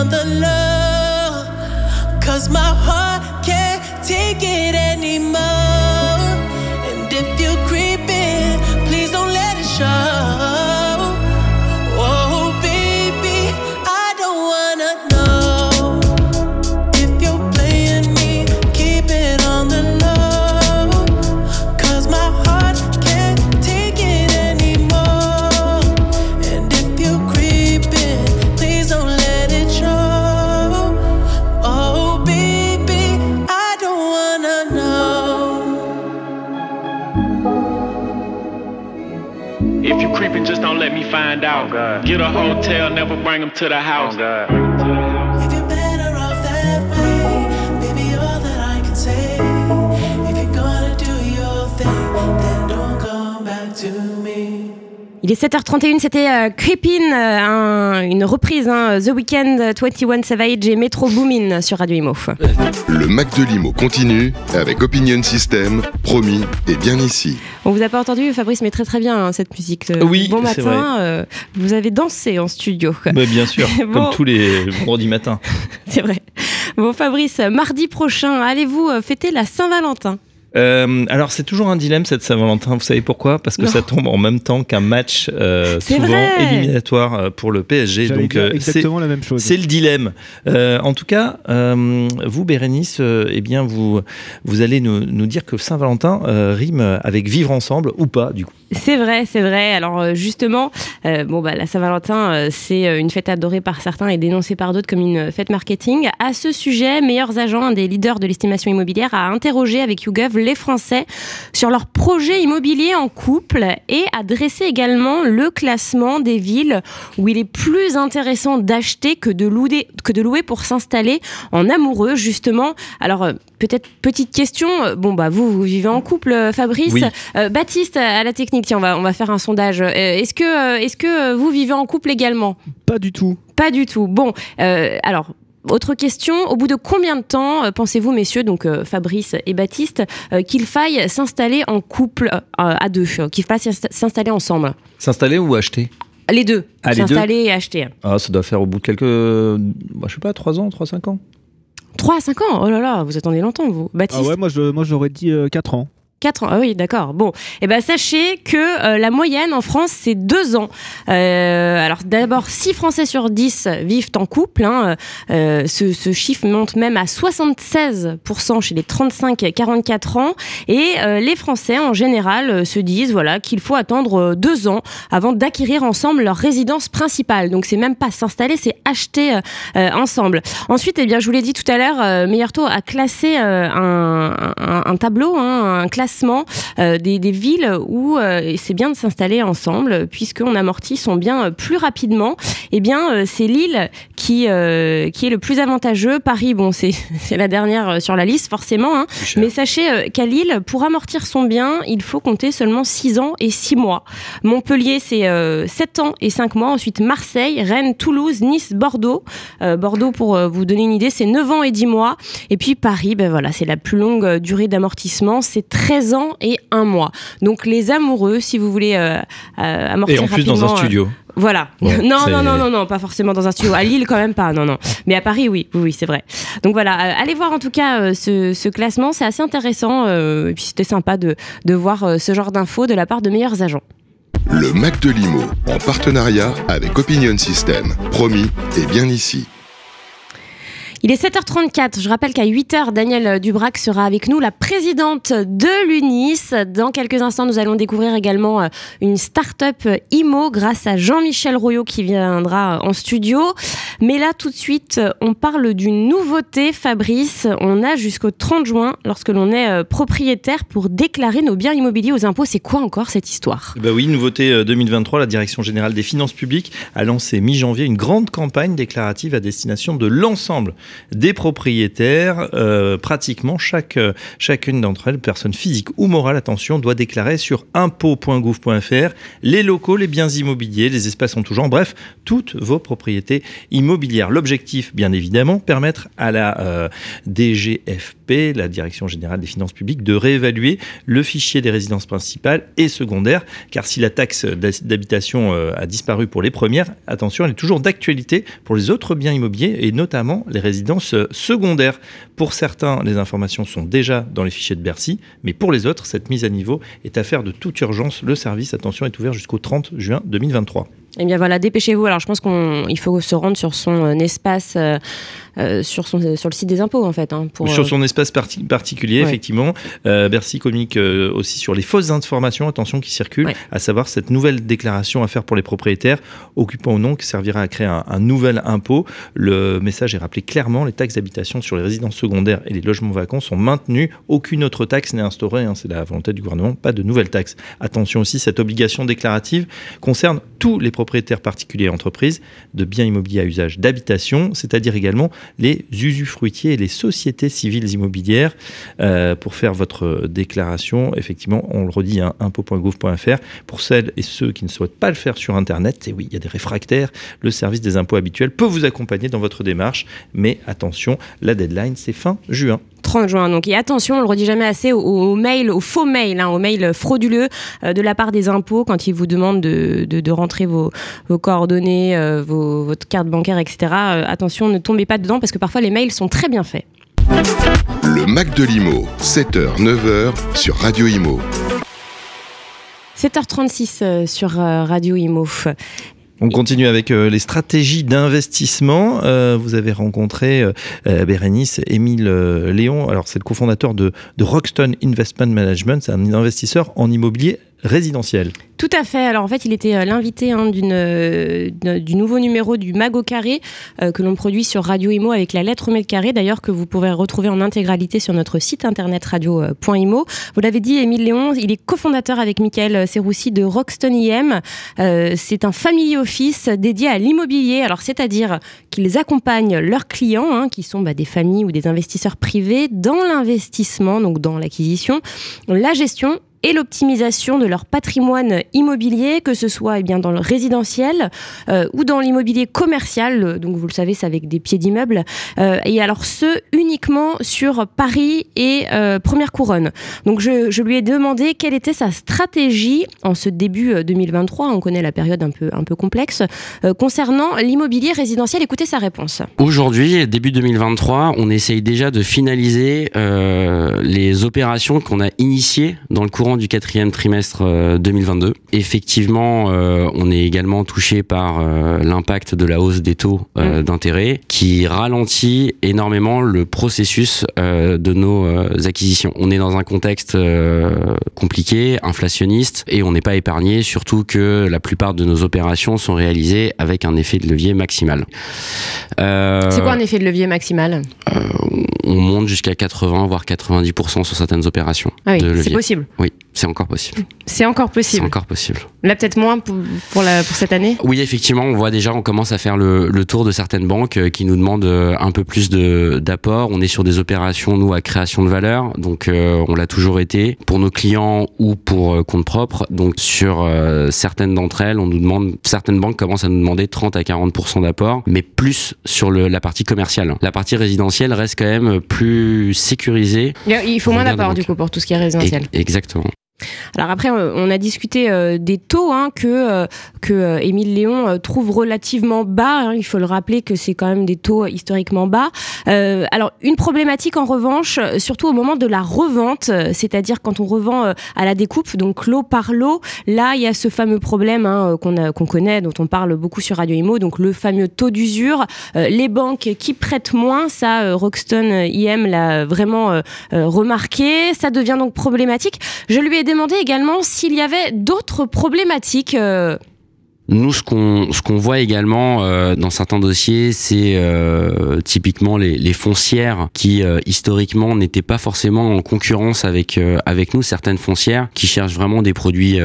The low. Cause my heart can't take it anymore. If you creeping, just don't let me find out. Oh, Get a hotel, never bring them to the house. Oh, Il est 7h31, c'était euh, Creepin, euh, un- une reprise, hein, The Weeknd, 21 Savage et Metro Boomin sur Radio Imo. Le Mac de Limo continue avec Opinion System, promis et bien ici. On vous a pas entendu, Fabrice, mais très très bien hein, cette musique. Euh, Oui, bon matin, euh, vous avez dansé en studio. Bah, bien sûr, Bon. comme tous les vendredis matins. C'est vrai. Bon, Fabrice, mardi prochain, allez-vous euh, fêter la Saint-Valentin? Euh, alors c'est toujours un dilemme cette Saint-Valentin, vous savez pourquoi? Parce que Non. ça tombe en même temps qu'un match euh, souvent vrai. éliminatoire euh, pour le PSG. Donc euh, exactement la même chose. c'est le dilemme. Euh, en tout cas, euh, vous Bérénice, euh, eh bien vous vous allez nous, nous dire que Saint-Valentin euh, rime avec vivre ensemble ou pas du coup. C'est vrai, c'est vrai. Alors justement, euh, bon bah la Saint-Valentin, euh, c'est une fête adorée par certains et dénoncée par d'autres comme une fête marketing. À ce sujet, Meilleurs Agents, un des leaders de l'estimation immobilière, a interrogé avec YouGov les Français sur leurs projets immobiliers en couple et a dressé également le classement des villes où il est plus intéressant d'acheter que de louer, que de louer pour s'installer en amoureux justement. Alors euh, peut-être petite question. euh, Bon bah vous vous vivez en couple, euh, Fabrice. Oui. Euh, Baptiste à la technique. Tiens, on va on va faire un sondage. Euh, est-ce que euh, est-ce que vous vivez en couple également? Pas du tout. Pas du tout. Bon, alors. Autre question, au bout de combien de temps euh, pensez-vous, messieurs, donc euh, Fabrice et Baptiste, euh, qu'il faille s'installer en couple euh, à deux, euh, qu'il faille s'insta- s'installer ensemble? S'installer ou acheter? Les deux, Ah, les deux s'installer et acheter. Ah, ça doit faire au bout de quelques, bah, je sais pas, 3 ans, 3-5 ans. 3 à 5 ans? Oh là là, vous attendez longtemps, vous. Baptiste? Ah ouais, moi je- moi, j'aurais dit 4 ans. 4 ans, ah oui, d'accord. Bon, et ben sachez que euh, la moyenne en France, c'est 2 ans. Euh, alors d'abord, 6 Français sur 10 vivent en couple. hein. Euh, ce, chiffre monte même à 76% chez les 35-44 ans. Et les Français, en général, se disent voilà, qu'il faut attendre 2 ans avant d'acquérir ensemble leur résidence principale. Donc c'est même pas s'installer, c'est acheter ensemble. Ensuite, eh bien, je vous l'ai dit tout à l'heure, Meilleur a classé un tableau, hein, un classement euh, des, villes où euh, c'est bien de s'installer ensemble, puisqu'on amortit son bien euh, plus rapidement. Eh bien, c'est Lille qui, euh, qui est le plus avantageux. Paris, bon, c'est c'est la dernière euh, sur la liste, forcément. hein. Mais sachez euh, qu'à Lille, pour amortir son bien, il faut compter seulement 6 ans et 6 mois. Montpellier, c'est euh, 7 ans et 5 mois. Ensuite, Marseille, Rennes, Toulouse, Nice, Bordeaux. Euh, Bordeaux, pour euh, vous donner une idée, c'est 9 ans et 10 mois. Et puis Paris, ben voilà, c'est la plus longue euh, durée d'amortissement, c'est 13 ans et 1 mois. Donc les amoureux, si vous voulez euh, euh, amortir Et en plus dans un rapidement, euh, studio. Voilà. Bon, non, non, non, non, non, pas forcément dans un studio. À Lille, quand même pas. Non, non. Mais à Paris, oui, oui, oui, c'est vrai. Donc voilà, euh, allez voir en tout cas euh, ce, ce classement, c'est assez intéressant. euh, et puis c'était sympa de, de voir euh, ce genre d'infos de la part de meilleurs agents. Le Mac de Limo, en partenariat avec Opinion System, promis et bien ici. Il est 7h34. Je rappelle qu'à 8h, Daniel Dubrac sera avec nous, la présidente de l'UNIS. Dans quelques instants, nous allons découvrir également euh, une start-up IMO grâce à Jean-Michel Royot qui viendra en studio. Mais là, tout de suite, euh, on parle d'une nouveauté, Fabrice. On a jusqu'au 30 juin, lorsque l'on est euh, propriétaire, pour déclarer nos biens immobiliers aux impôts. C'est quoi encore cette histoire? Bah oui, nouveauté euh, 2023, la Direction générale des finances publiques a lancé mi-janvier une grande campagne déclarative à destination de l'ensemble des propriétaires. Euh, pratiquement chaque, euh, chacune d'entre elles, personne physique ou morale, attention, doit déclarer sur impôts.gouv.fr les locaux, les biens immobiliers, les espaces en tout genre, bref, toutes vos propriétés immobilières. L'objectif, bien évidemment, permettre à la euh, DGFP, la Direction générale des finances publiques, de réévaluer le fichier des résidences principales et secondaires, car si la taxe d'ha- d'habitation a disparu pour les premières, attention, elle est toujours d'actualité pour les autres biens immobiliers et notamment les résidences euh, secondaires. Pour certains, les informations sont déjà dans les fichiers de Bercy, mais pour les autres, cette mise à niveau est affaire de toute urgence. Le service, attention, est ouvert jusqu'au 30 juin 2023. Eh bien voilà, dépêchez-vous. Alors je pense qu'il faut se rendre sur son euh, espace euh, euh, sur, son, sur le site des impôts, en fait. hein, pour, sur euh, son espace parti- particulier, Ouais. effectivement. Euh, Bercy communique euh, aussi sur les fausses informations, attention, qui circulent, Ouais. à savoir cette nouvelle déclaration à faire pour les propriétaires, occupants ou non, qui servira à créer un, un nouvel impôt. Le message est rappelé clairement, les taxes d'habitation sur les résidences secondaires et les logements vacants sont maintenues. Aucune autre taxe n'est instaurée, hein, c'est la volonté du gouvernement, pas de nouvelles taxes. Attention aussi, cette obligation déclarative concerne tous les propriétaires particuliers et entreprises de biens immobiliers à usage d'habitation, c'est-à-dire également les usufruitiers et les sociétés civiles immobilières. Euh, pour faire votre déclaration, effectivement, on le redit, hein. Pour celles et ceux qui ne souhaitent pas le faire sur Internet, et oui, il y a des réfractaires, le service des impôts habituels peut vous accompagner dans votre démarche. Mais attention, la deadline, c'est fin juin. 30 juin. Donc, et attention, on le redit jamais assez aux, aux mails, aux faux mails, hein, aux mails frauduleux euh, de la part des impôts quand ils vous demandent de, de- de rentrer vos, vos coordonnées, euh, vos- votre carte bancaire, etc. Euh, attention, ne tombez pas dedans parce que parfois les mails sont très bien faits. Le Mac de l'Imo, 7h, 9h sur Radio Imo. 7h36 euh, sur Radio Imo. On continue avec euh, les stratégies d'investissement. Euh, vous avez rencontré euh, Bérénice, Émile Léon. Alors, c'est le cofondateur de, de Rockstone Investment Management. C'est un investisseur en immobilier résidentiel. Tout à fait. Alors en fait, il était euh, l'invité hein, euh, du nouveau numéro du Mago Carré euh, que l'on produit sur Radio Imo avec la lettre mètre carré, d'ailleurs que vous pouvez retrouver en intégralité sur notre site internet radio.imo. Vous l'avez dit, Émile Léon, il est cofondateur avec Michael Serroussi de Rockstone IM. C'est un family office dédié à l'immobilier. Alors c'est-à-dire qu'ils accompagnent leurs clients, hein, qui sont bah, des familles ou des investisseurs privés, dans l'investissement, donc dans l'acquisition, la gestion et l'optimisation de leur patrimoine immobilier, que ce soit eh bien, dans le résidentiel euh, ou dans l'immobilier commercial. Donc vous le savez, c'est avec des pieds d'immeubles. Euh, et alors ce uniquement sur Paris et euh, Première Couronne. Donc je, je lui ai demandé quelle était sa stratégie en ce début euh, 2023. On connaît la période un peu, un peu complexe concernant l'immobilier résidentiel. Écoutez sa réponse. Aujourd'hui, début 2023, on essaye déjà de finaliser les opérations qu'on a initiées dans le courant du quatrième trimestre euh, 2022. Effectivement, euh, on est également touché par euh, l'impact de la hausse des taux euh, d'intérêt qui ralentit énormément le processus euh, de nos euh, acquisitions. On est dans un contexte euh, compliqué, inflationniste, et on n'est pas épargné, surtout que la plupart de nos opérations sont réalisées avec un effet de levier maximal. Euh, C'est quoi un effet de levier maximal? on monte jusqu'à 80 voire 90% sur certaines opérations Ah oui, c'est possible. Oui, c'est encore possible. C'est encore C'est possible. encore possible. Là, peut-être moins pour, pour, la, pour cette année Oui, effectivement, on voit déjà, on commence à faire le, le tour de certaines banques euh, qui nous demandent euh, un peu plus d'apport. On est sur des opérations, nous, à création de valeur, donc euh, on l'a toujours été pour nos clients ou pour euh, compte propre. Donc sur euh, certaines d'entre elles, on nous demande, certaines banques commencent à nous demander 30 à 40% d'apport, mais plus sur le, la partie commerciale. La partie résidentielle reste quand même plus sécurisée. Il faut moins d'apport du coup pour tout ce qui est résidentiel. Exactement. Alors après, on a discuté euh, des taux hein, que euh, que euh, Émile Léon trouve relativement bas. hein. il faut le rappeler que c'est quand même des taux historiquement bas. Alors une problématique en revanche, surtout au moment de la revente, c'est-à-dire quand on revend à la découpe, donc lot par lot. Là, il y a ce fameux problème hein, qu'on connaît, dont on parle beaucoup sur Radio Imo, donc le fameux taux d'usure. Les banques qui prêtent moins, ça, euh, euh, IM l'a vraiment remarqué. Ça devient donc problématique. Je lui ai demandé également s'il y avait d'autres problématiques. euh, Nous, ce qu'on ce qu'on voit également euh, dans certains dossiers, c'est euh, typiquement les, foncières qui historiquement n'étaient pas forcément en concurrence avec avec nous. Certaines foncières qui cherchent vraiment des produits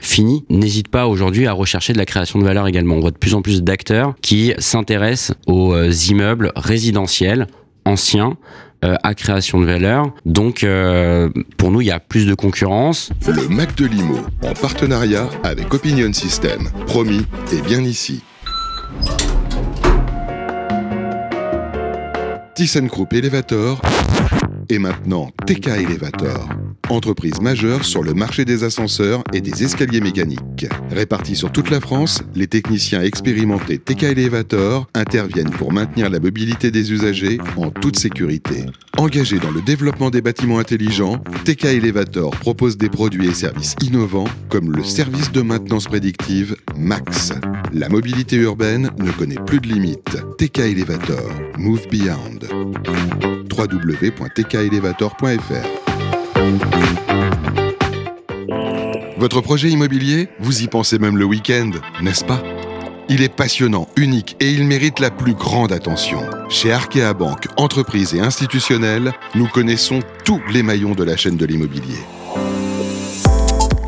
finis n'hésitent pas aujourd'hui à rechercher de la création de valeur également. On voit de plus en plus d'acteurs qui s'intéressent aux immeubles résidentiels anciens euh, à création de valeur. Donc, euh, pour nous, il y a plus de concurrence. Le Mac de l'Imo, en partenariat avec Opinion System. Promis, et bien ici. ThyssenKrupp Elevator et maintenant TK Elevator. Entreprise majeure sur le marché des ascenseurs et des escaliers mécaniques. Répartis sur toute la France, les techniciens expérimentés TK Elevator interviennent pour maintenir la mobilité des usagers en toute sécurité. Engagés dans le développement des bâtiments intelligents, TK Elevator propose des produits et services innovants comme le service de maintenance prédictive MAX. La mobilité urbaine ne connaît plus de limites. TK Elevator, Move Beyond. www.tkelevator.fr Votre projet immobilier Vous y pensez même le week-end, n'est-ce pas? Il est passionnant, unique et il mérite la plus grande attention. Chez Arkea Banque, entreprise et institutionnelle, nous connaissons tous les maillons de la chaîne de l'immobilier.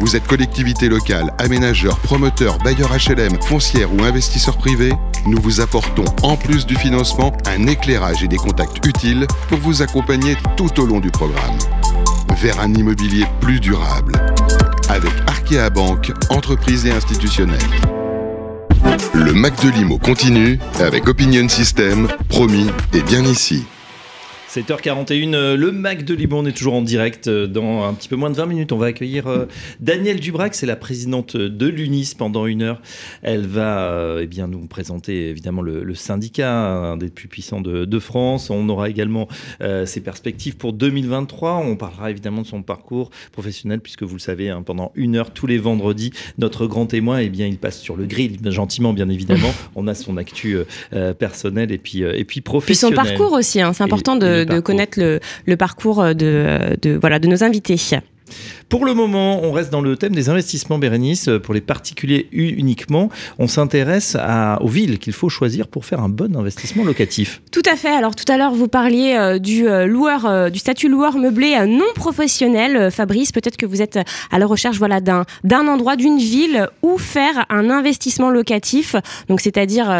Vous êtes collectivité locale, aménageur, promoteur, bailleur HLM, foncière ou investisseur privé Nous vous apportons, en plus du financement, un éclairage et des contacts utiles pour vous accompagner tout au long du programme. Vers un immobilier plus durable. Avec Arkea Banque, entreprise et institutionnelle. Le Mac de Limo continue avec Opinion System, promis et bien ici. 7h41, euh, le Mac de Liban, on est toujours en direct. euh, Dans un petit peu moins de 20 minutes, on va accueillir euh, Danielle Dubrac, c'est la présidente de l'UNIS pendant une heure. Elle va eh bien, nous présenter évidemment le, le syndicat, un des plus puissants de, de France. On aura également euh, ses perspectives pour 2023. On parlera évidemment de son parcours professionnel, puisque vous le savez, hein, pendant une heure tous les vendredis, notre grand témoin, eh bien, il passe sur le grill, gentiment bien évidemment. on a son actu euh, euh, personnel et puis, euh, et puis Puis son parcours aussi, hein, c'est important et de, de connaître le, le parcours de, de, voilà, de nos invités. Pour le moment, on reste dans le thème des investissements Bérénice. Pour les particuliers uniquement, on s'intéresse aux villes qu'il faut choisir pour faire un bon investissement locatif. Tout à fait. Alors tout à l'heure, vous parliez euh, du euh, loueur, euh, du statut loueur meublé non professionnel. Fabrice, peut-être que vous êtes à la recherche, voilà, d'un endroit, d'une ville où faire un investissement locatif. C'est-à-dire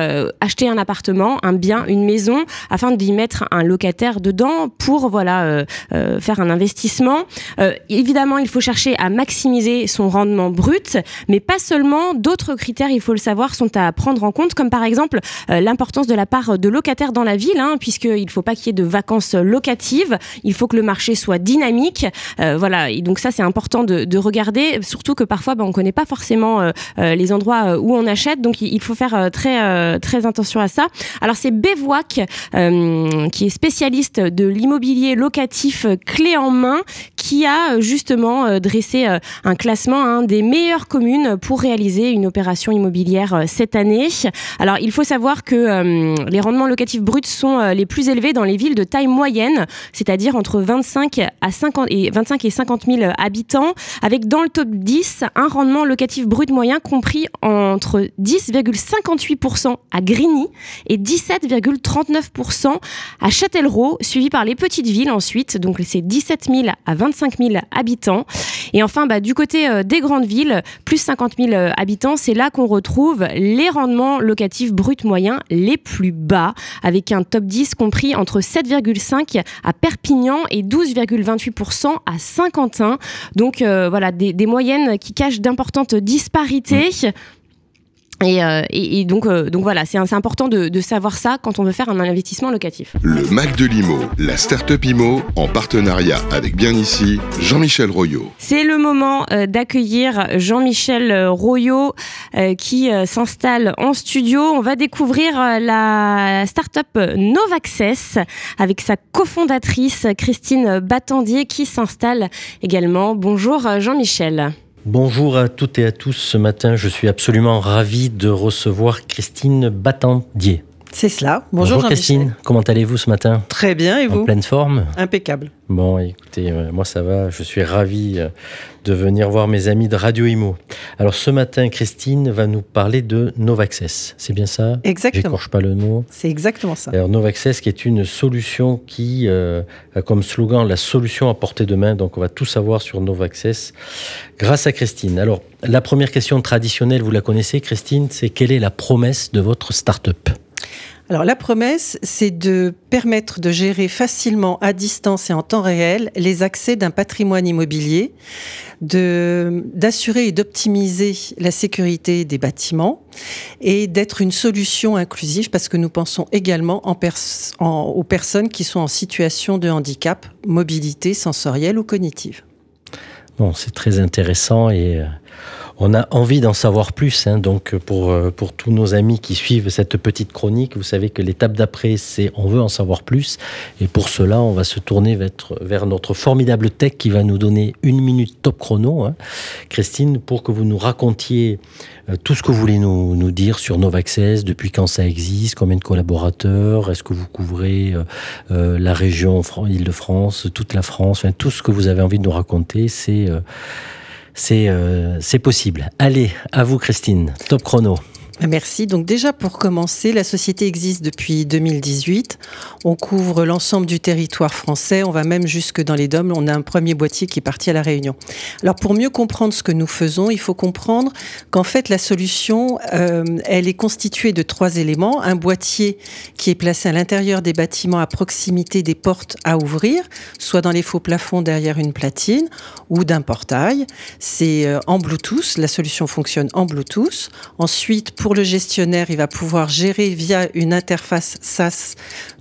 acheter un appartement, un bien, une maison, afin d'y mettre un locataire dedans pour voilà faire un investissement. Euh, il faut chercher à maximiser son rendement brut, mais pas seulement. D'autres critères, il faut le savoir, sont à prendre en compte, comme par exemple euh, l'importance de la part de locataires dans la ville, hein, puisqu'il ne faut pas qu'il y ait de vacances locatives, il faut que le marché soit dynamique. Euh, voilà, et donc ça c'est important de, de regarder, surtout que parfois bah, on ne connaît pas forcément euh, les endroits où on achète, donc il faut faire très, très attention à ça. Alors c'est Bévoac, qui est spécialiste de l'immobilier locatif clé en main, qui a euh, justement euh, dressé euh, un classement hein, des meilleures communes pour réaliser une opération immobilière euh, cette année. Alors, il faut savoir que les rendements locatifs bruts sont les plus élevés dans les villes de taille moyenne, c'est-à-dire entre 25 à 50 et 25 et 50 000 habitants, avec dans le top 10 un rendement locatif brut moyen compris entre 10,58% à Grigny et 17,39% à Châtellerault, suivi par les petites villes ensuite. Donc c'est 17 000 à 25 000 habitants. Et enfin, bah, du côté euh, des grandes villes, plus 50 000 euh, habitants, c'est là qu'on retrouve les rendements locatifs bruts moyens les plus bas, avec un top 10 compris entre 7,5 à Perpignan et 12,28% à Saint-Quentin. Donc euh, voilà, des, des moyennes qui cachent d'importantes disparités. Et, euh, et- et donc, euh, donc voilà, c'est important de, de savoir ça quand on veut faire un investissement locatif. Le Mac de l'IMO, la start-up IMO, en partenariat avec bien ici, Jean-Michel Royot. C'est le moment euh, d'accueillir Jean-Michel euh, Royot euh, qui s'installe en studio. On va découvrir la start-up Novaccess avec sa cofondatrice Christine Battandier qui s'installe également. Bonjour Jean-Michel. Bonjour à toutes et à tous. Ce matin, je suis absolument ravi de recevoir Christine Battandier. C'est cela. Bonjour, Jean-Michel. Christine, comment allez-vous ce matin Très bien, et En vous pleine forme Impeccable. Bon, écoutez, euh, moi ça va, je suis ravi euh, de venir voir mes amis de Radio Imo. Alors ce matin, Christine va nous parler de Novaccess, c'est bien ça Exactement. J'écorche pas le mot. C'est exactement ça. Alors Novaccess qui est une solution qui euh, a comme slogan la solution à portée de main. Donc on va tout savoir sur Novaccess grâce à Christine. Alors la première question traditionnelle, vous la connaissez Christine, c'est quelle est la promesse de votre start-up? Alors la promesse, c'est de permettre de gérer facilement à distance et en temps réel les accès d'un patrimoine immobilier, d'assurer et d'optimiser la sécurité des bâtiments et d'être une solution inclusive parce que nous pensons également aux personnes qui sont en situation de handicap, mobilité sensorielle ou cognitive. Bon, c'est très intéressant et euh, On a envie d'en savoir plus, hein, donc pour, euh, pour tous nos amis qui suivent cette petite chronique, vous savez que l'étape d'après, c'est on veut en savoir plus. Et pour cela, on va se tourner vers, notre formidable tech qui va nous donner une minute top chrono, hein. Christine, pour que vous nous racontiez euh, tout ce que vous voulez nous, nous dire sur Novaccess, depuis quand ça existe, combien de collaborateurs, est-ce que vous couvrez euh, euh, la région Fran- Île-de-France, toute la France, enfin, tout ce que vous avez envie de nous raconter, c'est euh, c'est euh, c'est possible. Allez, à vous Christine, top chrono. Merci. Donc déjà pour commencer, la société existe depuis 2018. On couvre l'ensemble du territoire français. On va même jusque dans les DOM. On a un premier boîtier qui est parti à la Réunion. Alors pour mieux comprendre ce que nous faisons, il faut comprendre qu'en fait la solution, euh, elle est constituée de trois éléments. Un boîtier qui est placé à l'intérieur des bâtiments à proximité des portes à ouvrir, soit dans les faux plafonds derrière une platine ou d'un portail. C'est euh, en Bluetooth. La solution fonctionne en Bluetooth. Ensuite, pour le gestionnaire, il va pouvoir gérer via une interface SaaS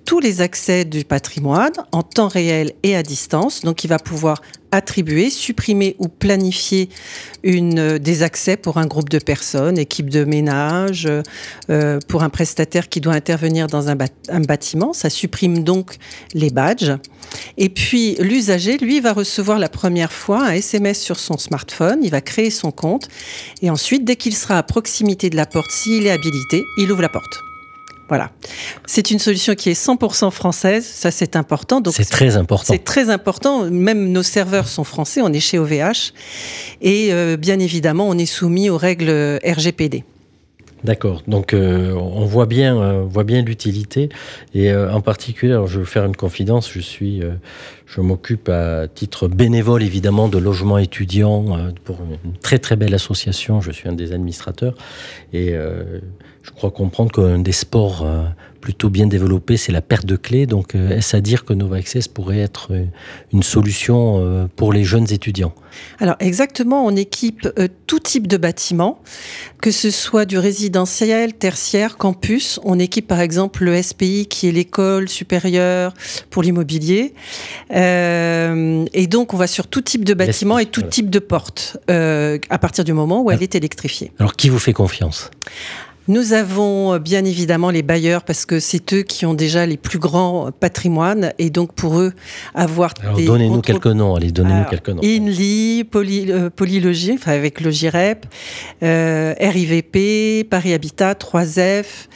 tous les accès du patrimoine en temps réel et à distance. Donc, il va pouvoir attribuer, supprimer ou planifier une, euh, des accès pour un groupe de personnes, équipe de ménage, euh, pour un prestataire qui doit intervenir dans un, bâtiment. Ça supprime donc les badges. Et puis, l'usager, lui, va recevoir la première fois un SMS sur son smartphone. Il va créer son compte. Et ensuite, dès qu'il sera à proximité de la porte, s'il est habilité, il ouvre la porte. Voilà. C'est une solution qui est 100% française. Ça, c'est important. Donc, C'est très important. c'est très important. Même nos serveurs sont français. On est chez OVH. Et euh, bien évidemment, on est soumis aux règles RGPD. D'accord. Donc euh, on voit bien, euh, on voit bien l'utilité et euh, en particulier, alors, je vais faire une confidence. Je suis, euh, je m'occupe à titre bénévole évidemment de logement étudiant euh, pour une très très belle association. Je suis un des administrateurs et euh, je crois comprendre qu'un des sports euh, plutôt bien développés, c'est la perte de clés. Donc est-ce à dire que Nova Access pourrait être une solution pour les jeunes étudiants? Alors exactement, on équipe tout type de bâtiment, que ce soit du résidentiel, tertiaire, campus. On équipe par exemple le SPI qui est l'école supérieure pour l'immobilier. Euh, et donc on va sur tout type de bâtiment et tout type de porte euh, à partir du moment où elle est électrifiée. Alors qui vous fait confiance? Nous avons euh, bien évidemment les bailleurs parce que c'est eux qui ont déjà les plus grands patrimoines et donc pour eux avoir Alors des donnez-nous quelques noms. Allez, donnez-nous quelques noms. Inly, Poly, euh, Polylogie, enfin avec Logirep, euh, RIVP, Paris Habitat, 3F,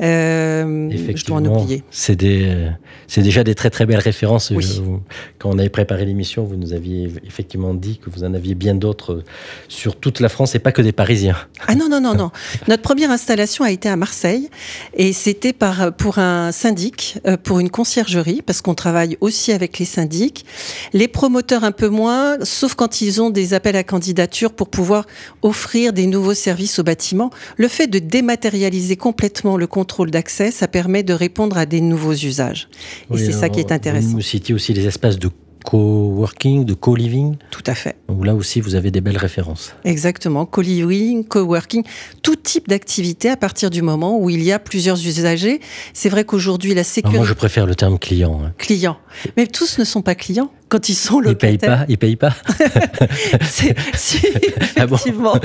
euh, je dois en oublier. C'est des, c'est déjà des très très belles références. Oui. Je- vous- quand on avait préparé l'émission, vous nous aviez effectivement dit que vous en aviez bien d'autres sur toute la France et pas que des Parisiens. Ah non, non, non, non. Notre première installation a été à Marseille et c'était par, pour un syndic, euh, pour une conciergerie, parce qu'on travaille aussi avec les syndics. Les promoteurs un peu moins, sauf quand ils ont des appels à candidature pour pouvoir offrir des nouveaux services au bâtiment. Le fait de dématérialiser complètement le contrôle d'accès, ça permet de répondre à des nouveaux usages. Et Oui, c'est ça qui est intéressant. Vous nous citiez aussi les espaces de coworking, de co-living. Tout à fait. Donc là aussi, vous avez des belles références. Exactement, co-living, coworking, tout type d'activité à partir du moment où il y a plusieurs usagers. C'est vrai qu'aujourd'hui la sécurité moi, je préfère le terme client. hein. client, mais tous ne sont pas clients quand ils sont Ils payent locataires. pas, ils payent pas. C'est- si, Ah bon effectivement.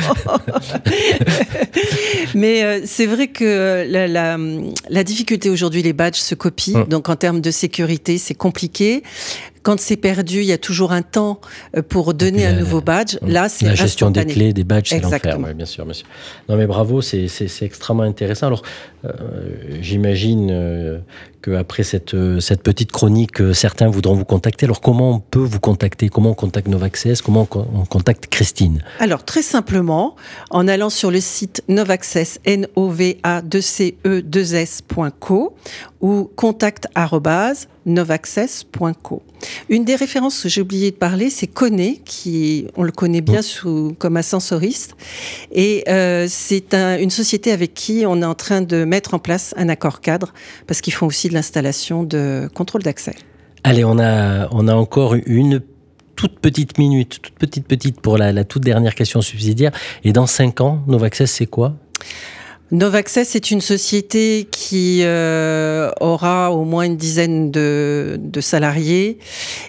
Mais euh, c'est vrai que la, la, la difficulté aujourd'hui, les badges se copient. Hum. Donc en termes de sécurité, c'est compliqué. Quand c'est perdu, il y a toujours un temps euh, pour donner un nouveau badge. Là, c'est La gestion des clés, des badges, c'est l'enfer. Ouais, bien sûr, bien sûr. Non, mais bravo, c'est extrêmement intéressant. Alors, euh, j'imagine euh, qu'après cette, euh, cette petite chronique, euh, certains voudront vous contacter. Alors, comment on peut vous contacter? Comment on contacte Novaccess? Comment on co- on contacte Christine? Alors, très simplement, en allant sur le site novaccess, n o v a 2 c e 2 s.co ou contact novaccess.co. Une des références que j'ai oublié de parler, c'est Coné, qui on le connaît bien sous, comme ascensoriste, et euh, c'est un- une société avec qui on est en train de mettre en place un accord cadre, parce qu'ils font aussi de l'installation de contrôle d'accès. Allez, on a, on a encore une toute petite minute, toute petite petite pour la, la toute dernière question subsidiaire. Et dans cinq ans, Novaccess, c'est quoi? Novaccess est une société qui euh, aura au moins une dizaine de, de salariés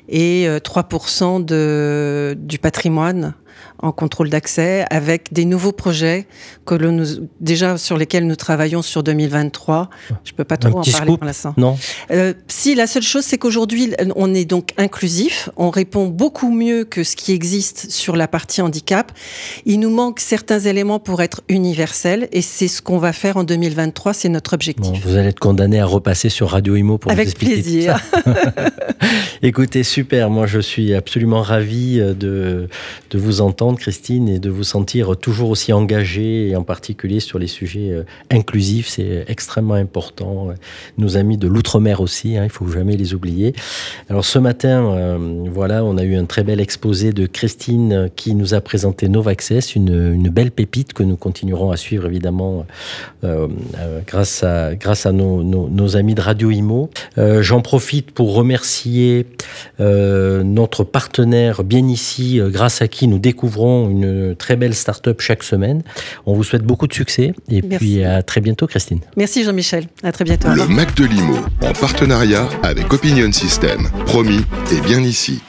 et euh, 3% de, du patrimoine en contrôle d'accès, avec des nouveaux projets que nous, déjà sur lesquels nous travaillons sur 2023. Je peux pas Un trop en parler pour l'instant. Non? Euh, si, la seule chose, c'est qu'aujourd'hui, on est donc inclusif. On répond beaucoup mieux que ce qui existe sur la partie handicap. Il nous manque certains éléments pour être universels et c'est ce qu'on va faire en 2023. C'est notre objectif. Bon, vous allez être condamné à repasser sur Radio Imo pour Avec vous expliquer tout plaisir. ça. Écoutez, super. Moi, je suis absolument ravi de, de vous entendre, Christine, et de vous sentir toujours aussi engagée, et en particulier sur les sujets euh, inclusifs. C'est extrêmement important. Nos amis de l'outre-mer aussi, hein, il faut jamais les oublier. Alors, ce matin, euh, voilà, on a eu un très bel exposé de Christine euh, qui nous a présenté Novaccess, une, une belle pépite que nous continuerons à suivre évidemment euh, euh, grâce à, nos, amis de Radio Imo. Euh, J'en profite pour remercier euh, notre partenaire bien ici, euh, grâce à qui nous découvrons une très belle start-up chaque semaine. On vous souhaite beaucoup de succès et Merci. puis à très bientôt, Christine. Merci Jean-Michel. À très bientôt. Le Mac de Limo, en partenariat avec Opinion System. Promis, et bien ici.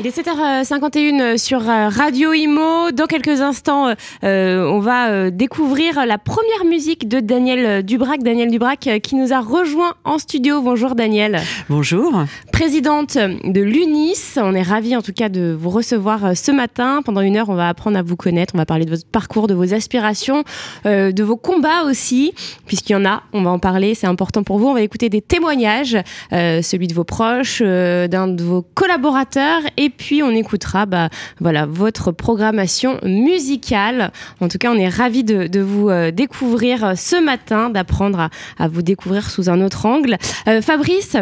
Il est 7h51 sur euh, Radio Imo. Dans quelques instants, euh, on va euh, découvrir la première musique de Daniel Dubrac. Daniel Dubrac euh, qui nous a rejoint en studio. Bonjour Daniel. Bonjour. Présidente de l'UNIS. On est ravis en tout cas de vous recevoir euh, ce matin. Pendant une heure, on va apprendre à vous connaître. On va parler de votre parcours, de vos aspirations, euh, de vos combats aussi, puisqu'il y en a. On va en parler. C'est important pour vous. On va écouter des témoignages, euh, celui de vos proches, euh, d'un de vos collaborateurs, et puis on écoutera, bah, voilà, votre programmation musicale. En tout cas, on est ravis de, vous euh, découvrir euh, ce matin, d'apprendre à, vous découvrir sous un autre angle. Euh, Fabrice.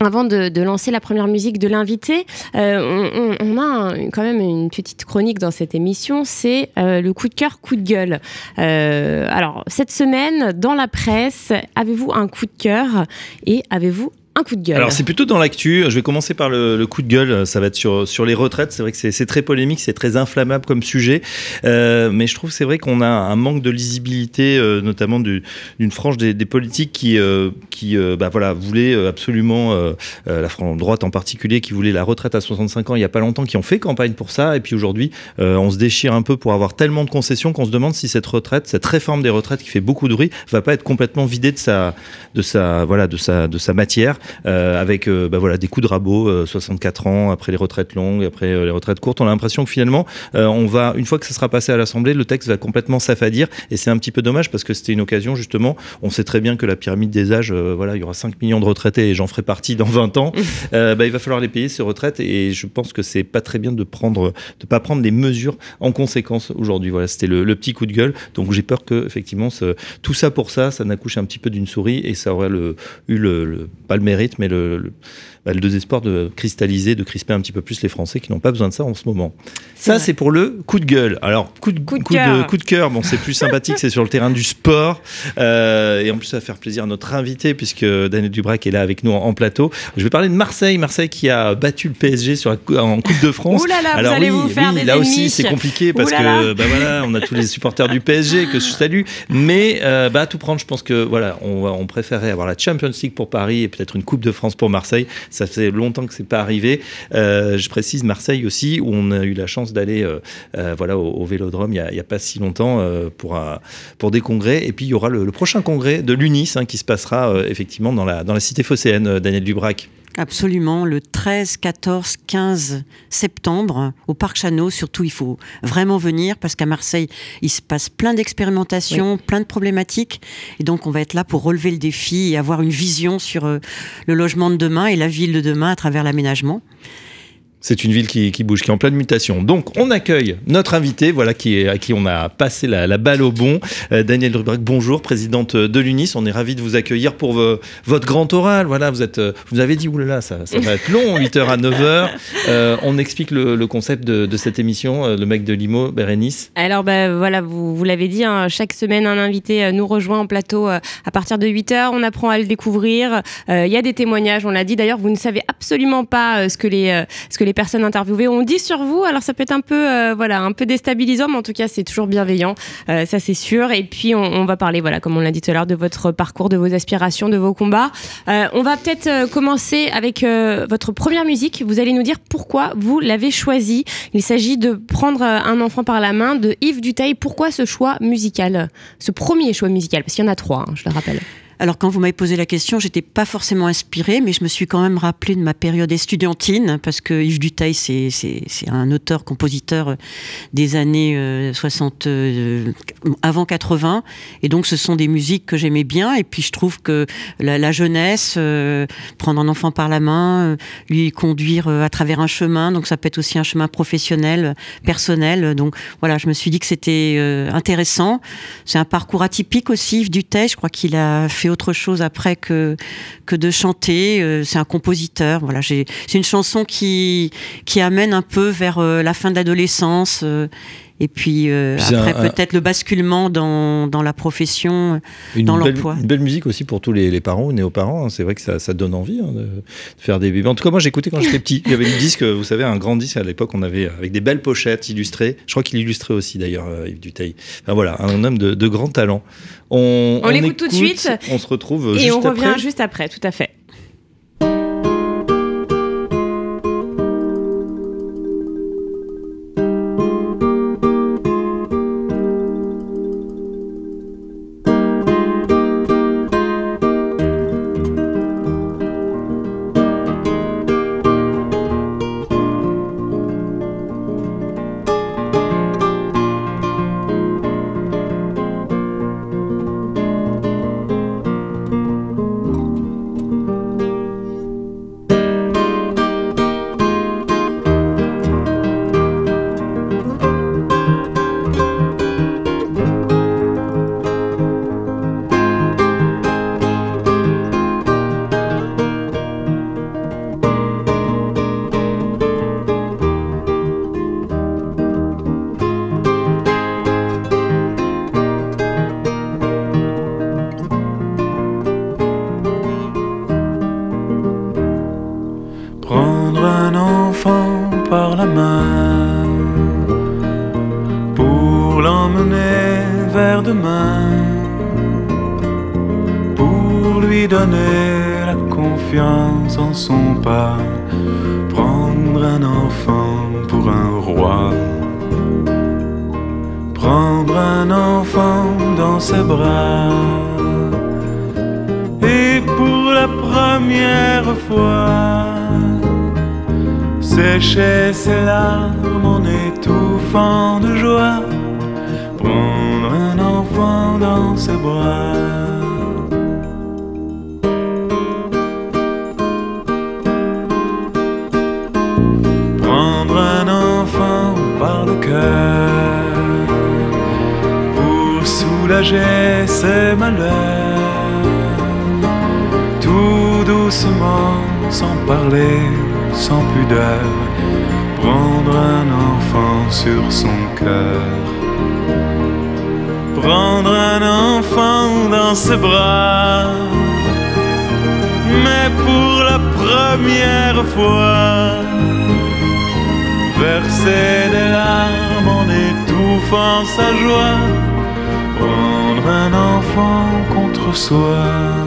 Avant de, lancer la première musique de l'invité, on, a quand même une petite chronique dans cette émission, c'est le coup de cœur, coup de gueule. Alors, cette semaine, dans la presse, avez-vous un coup de cœur et avez-vous un coup de gueule Alors c'est plutôt dans l'actu. Je vais commencer par le, le coup de gueule. Ça va être sur, sur les retraites. C'est vrai que c'est très polémique, c'est très inflammable comme sujet. Euh, mais je trouve c'est vrai qu'on a un manque de lisibilité, euh, notamment du- d'une frange des, des politiques qui, euh, qui euh, bah, voilà, voulaient euh, absolument, euh, la frange droite en particulier, qui voulait la retraite à 65 ans il n'y a pas longtemps, qui ont fait campagne pour ça. Et puis aujourd'hui, on se déchire un peu pour avoir tellement de concessions qu'on se demande si cette retraite, cette réforme des retraites qui fait beaucoup de bruit, va pas être complètement vidée de sa, de sa, voilà, de sa, de sa matière avec euh, bah voilà, des coups de rabot, euh, 64 ans, après les retraites longues, après euh, les retraites courtes. On a l'impression que finalement, euh, on va, une fois que ça sera passé à l'Assemblée, le texte va complètement s'affadir. Et c'est un petit peu dommage parce que c'était une occasion, justement. On sait très bien que la pyramide des âges, euh, voilà, il y aura 5 millions de retraités et j'en ferai partie dans 20 ans. Euh, bah, il va falloir les payer, ces retraites. Et je pense que c'est pas très bien de prendre, de pas prendre des mesures en conséquence aujourd'hui. Voilà, c'était le, le petit coup de gueule. Donc j'ai peur que, effectivement, ce- tout ça pour ça, ça n'accouche un petit peu d'une souris et ça aurait le, eu le, le- pas le mérite, mais le, le, bah, le désespoir de cristalliser, de crisper un petit peu plus les Français qui n'ont pas besoin de ça en ce moment. Ça, c'est pour le coup de gueule. Alors, coup de, coup de, coup de cœur, bon, c'est plus sympathique, c'est sur le terrain du sport. Euh, et en plus, ça va faire plaisir à notre invité, puisque Daniel Dubrac est là avec nous en, en plateau. Je vais parler de Marseille. Marseille qui a battu le PSG sur la en Coupe de France. Ouh là là, vous Alors allez oui, vous faire oui, des là ennemis. aussi, c'est compliqué parce là que bah voilà, on a tous les supporters du PSG que je salue. Mais euh, bah, à tout prendre, je pense que voilà, on, on préférait avoir la Champions League pour Paris et peut-être une Coupe de France pour Marseille. Ça fait longtemps que c'est pas arrivé. Euh, je précise Marseille aussi, où on a eu la chance d'aller euh, euh, voilà, au, Vélodrome il y, a, pas si longtemps pour, des congrès. Et puis il y aura le, prochain congrès de l'UNIS hein, qui se passera effectivement dans la, dans la cité phocéenne, Daniel Dubrac. Absolument, le 13, 14, 15 septembre au Parc Chano. Surtout, il faut vraiment venir parce qu'à Marseille, il se passe plein d'expérimentations, plein de problématiques. Et donc, on va être là pour relever le défi et avoir une vision sur euh, le logement de demain et la ville de demain à travers l'aménagement. C'est une ville qui, qui bouge, qui est en pleine mutation. Donc, on accueille notre invité, voilà, qui est, à qui on a passé la, la balle au bon. Euh, Daniel Drubrac, bonjour, présidente de l'UNIS. On est ravi de vous accueillir pour vo- votre grand oral. Voilà, vous êtes, euh, vous avez dit, oulala, ça, ça va être long, 8h à 9h. Euh, on explique le, le concept de, de cette émission, euh, le mec de Limo, Bérénice. Alors bah, voilà, vous, vous l'avez dit, hein, chaque semaine un invité nous rejoint en plateau à partir de 8h, on apprend à le découvrir, Euh, il y a des témoignages, on l'a dit d'ailleurs, vous ne savez absolument pas ce, que les, ce que les les personnes interviewées ont dit sur vous. Alors ça peut être un peu, euh, voilà, un peu déstabilisant, mais en tout cas c'est toujours bienveillant, euh, ça c'est sûr. Et puis on, va parler, voilà, comme on l'a dit tout à l'heure, de votre parcours, de vos aspirations, de vos combats. Euh, on va peut-être commencer avec votre première musique. Vous allez nous dire pourquoi vous l'avez choisie. Il s'agit de prendre un enfant par la main de Yves Duteil. Pourquoi ce choix musical, ce premier choix musical, parce qu'il y en a trois, hein, je le rappelle. Alors quand vous m'avez posé la question, j'étais pas forcément inspirée, mais je me suis quand même rappelé de ma période estudiantine, parce que Yves Duteil, c'est, un auteur-compositeur euh, des années euh, 60, euh, avant 80, et donc ce sont des musiques que j'aimais bien, et puis je trouve que la, jeunesse, euh, prendre un enfant par la main, euh, lui conduire euh, à travers un chemin, donc ça peut être aussi un chemin professionnel, euh, personnel, donc voilà, je me suis dit que c'était euh, intéressant. C'est un parcours atypique aussi, Yves Duteil, je crois qu'il a fait autre chose après que, que de chanter. Euh, c'est un compositeur. Voilà, c'est une chanson qui, qui amène un peu vers euh, la fin de l'adolescence. Euh, et puis euh, Puis après peut-être le basculement dans, dans la profession, Une dans l'emploi. une belle musique aussi pour tous les, les parents ou néo-parents. hein. C'est vrai que ça, ça donne envie hein, de, de faire des bébés. En tout cas, moi, j'écoutais quand j'étais petit. Il y avait le disque, vous savez, un grand disque à l'époque. On avait avec des belles pochettes illustrées. Je crois qu'il illustrait aussi d'ailleurs euh, Yves Duteil. Enfin, voilà, un homme de, de grand talent. On, On l'écoute tout de suite. On se retrouve Et juste on revient après. juste après, tout à fait. Tout doucement, sans parler, sans pudeur, prendre un enfant sur son cœur, prendre un enfant dans ses bras, mais pour la première fois, verser des larmes en étouffant sa joie, prendre un enfant contre soi.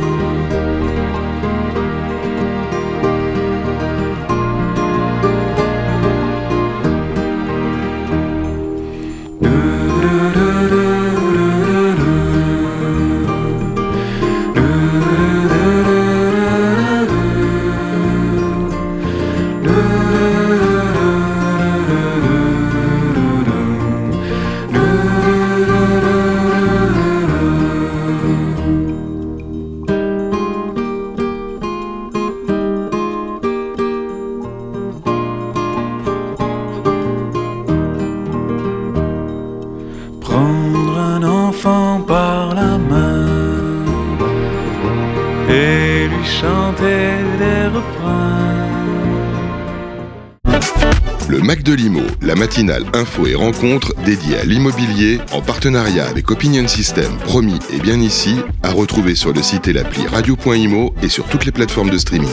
Et rencontre dédiée à l'immobilier en partenariat avec Opinion System, promis et bien ici, à retrouver sur le site et l'appli radio.imo et sur toutes les plateformes de streaming.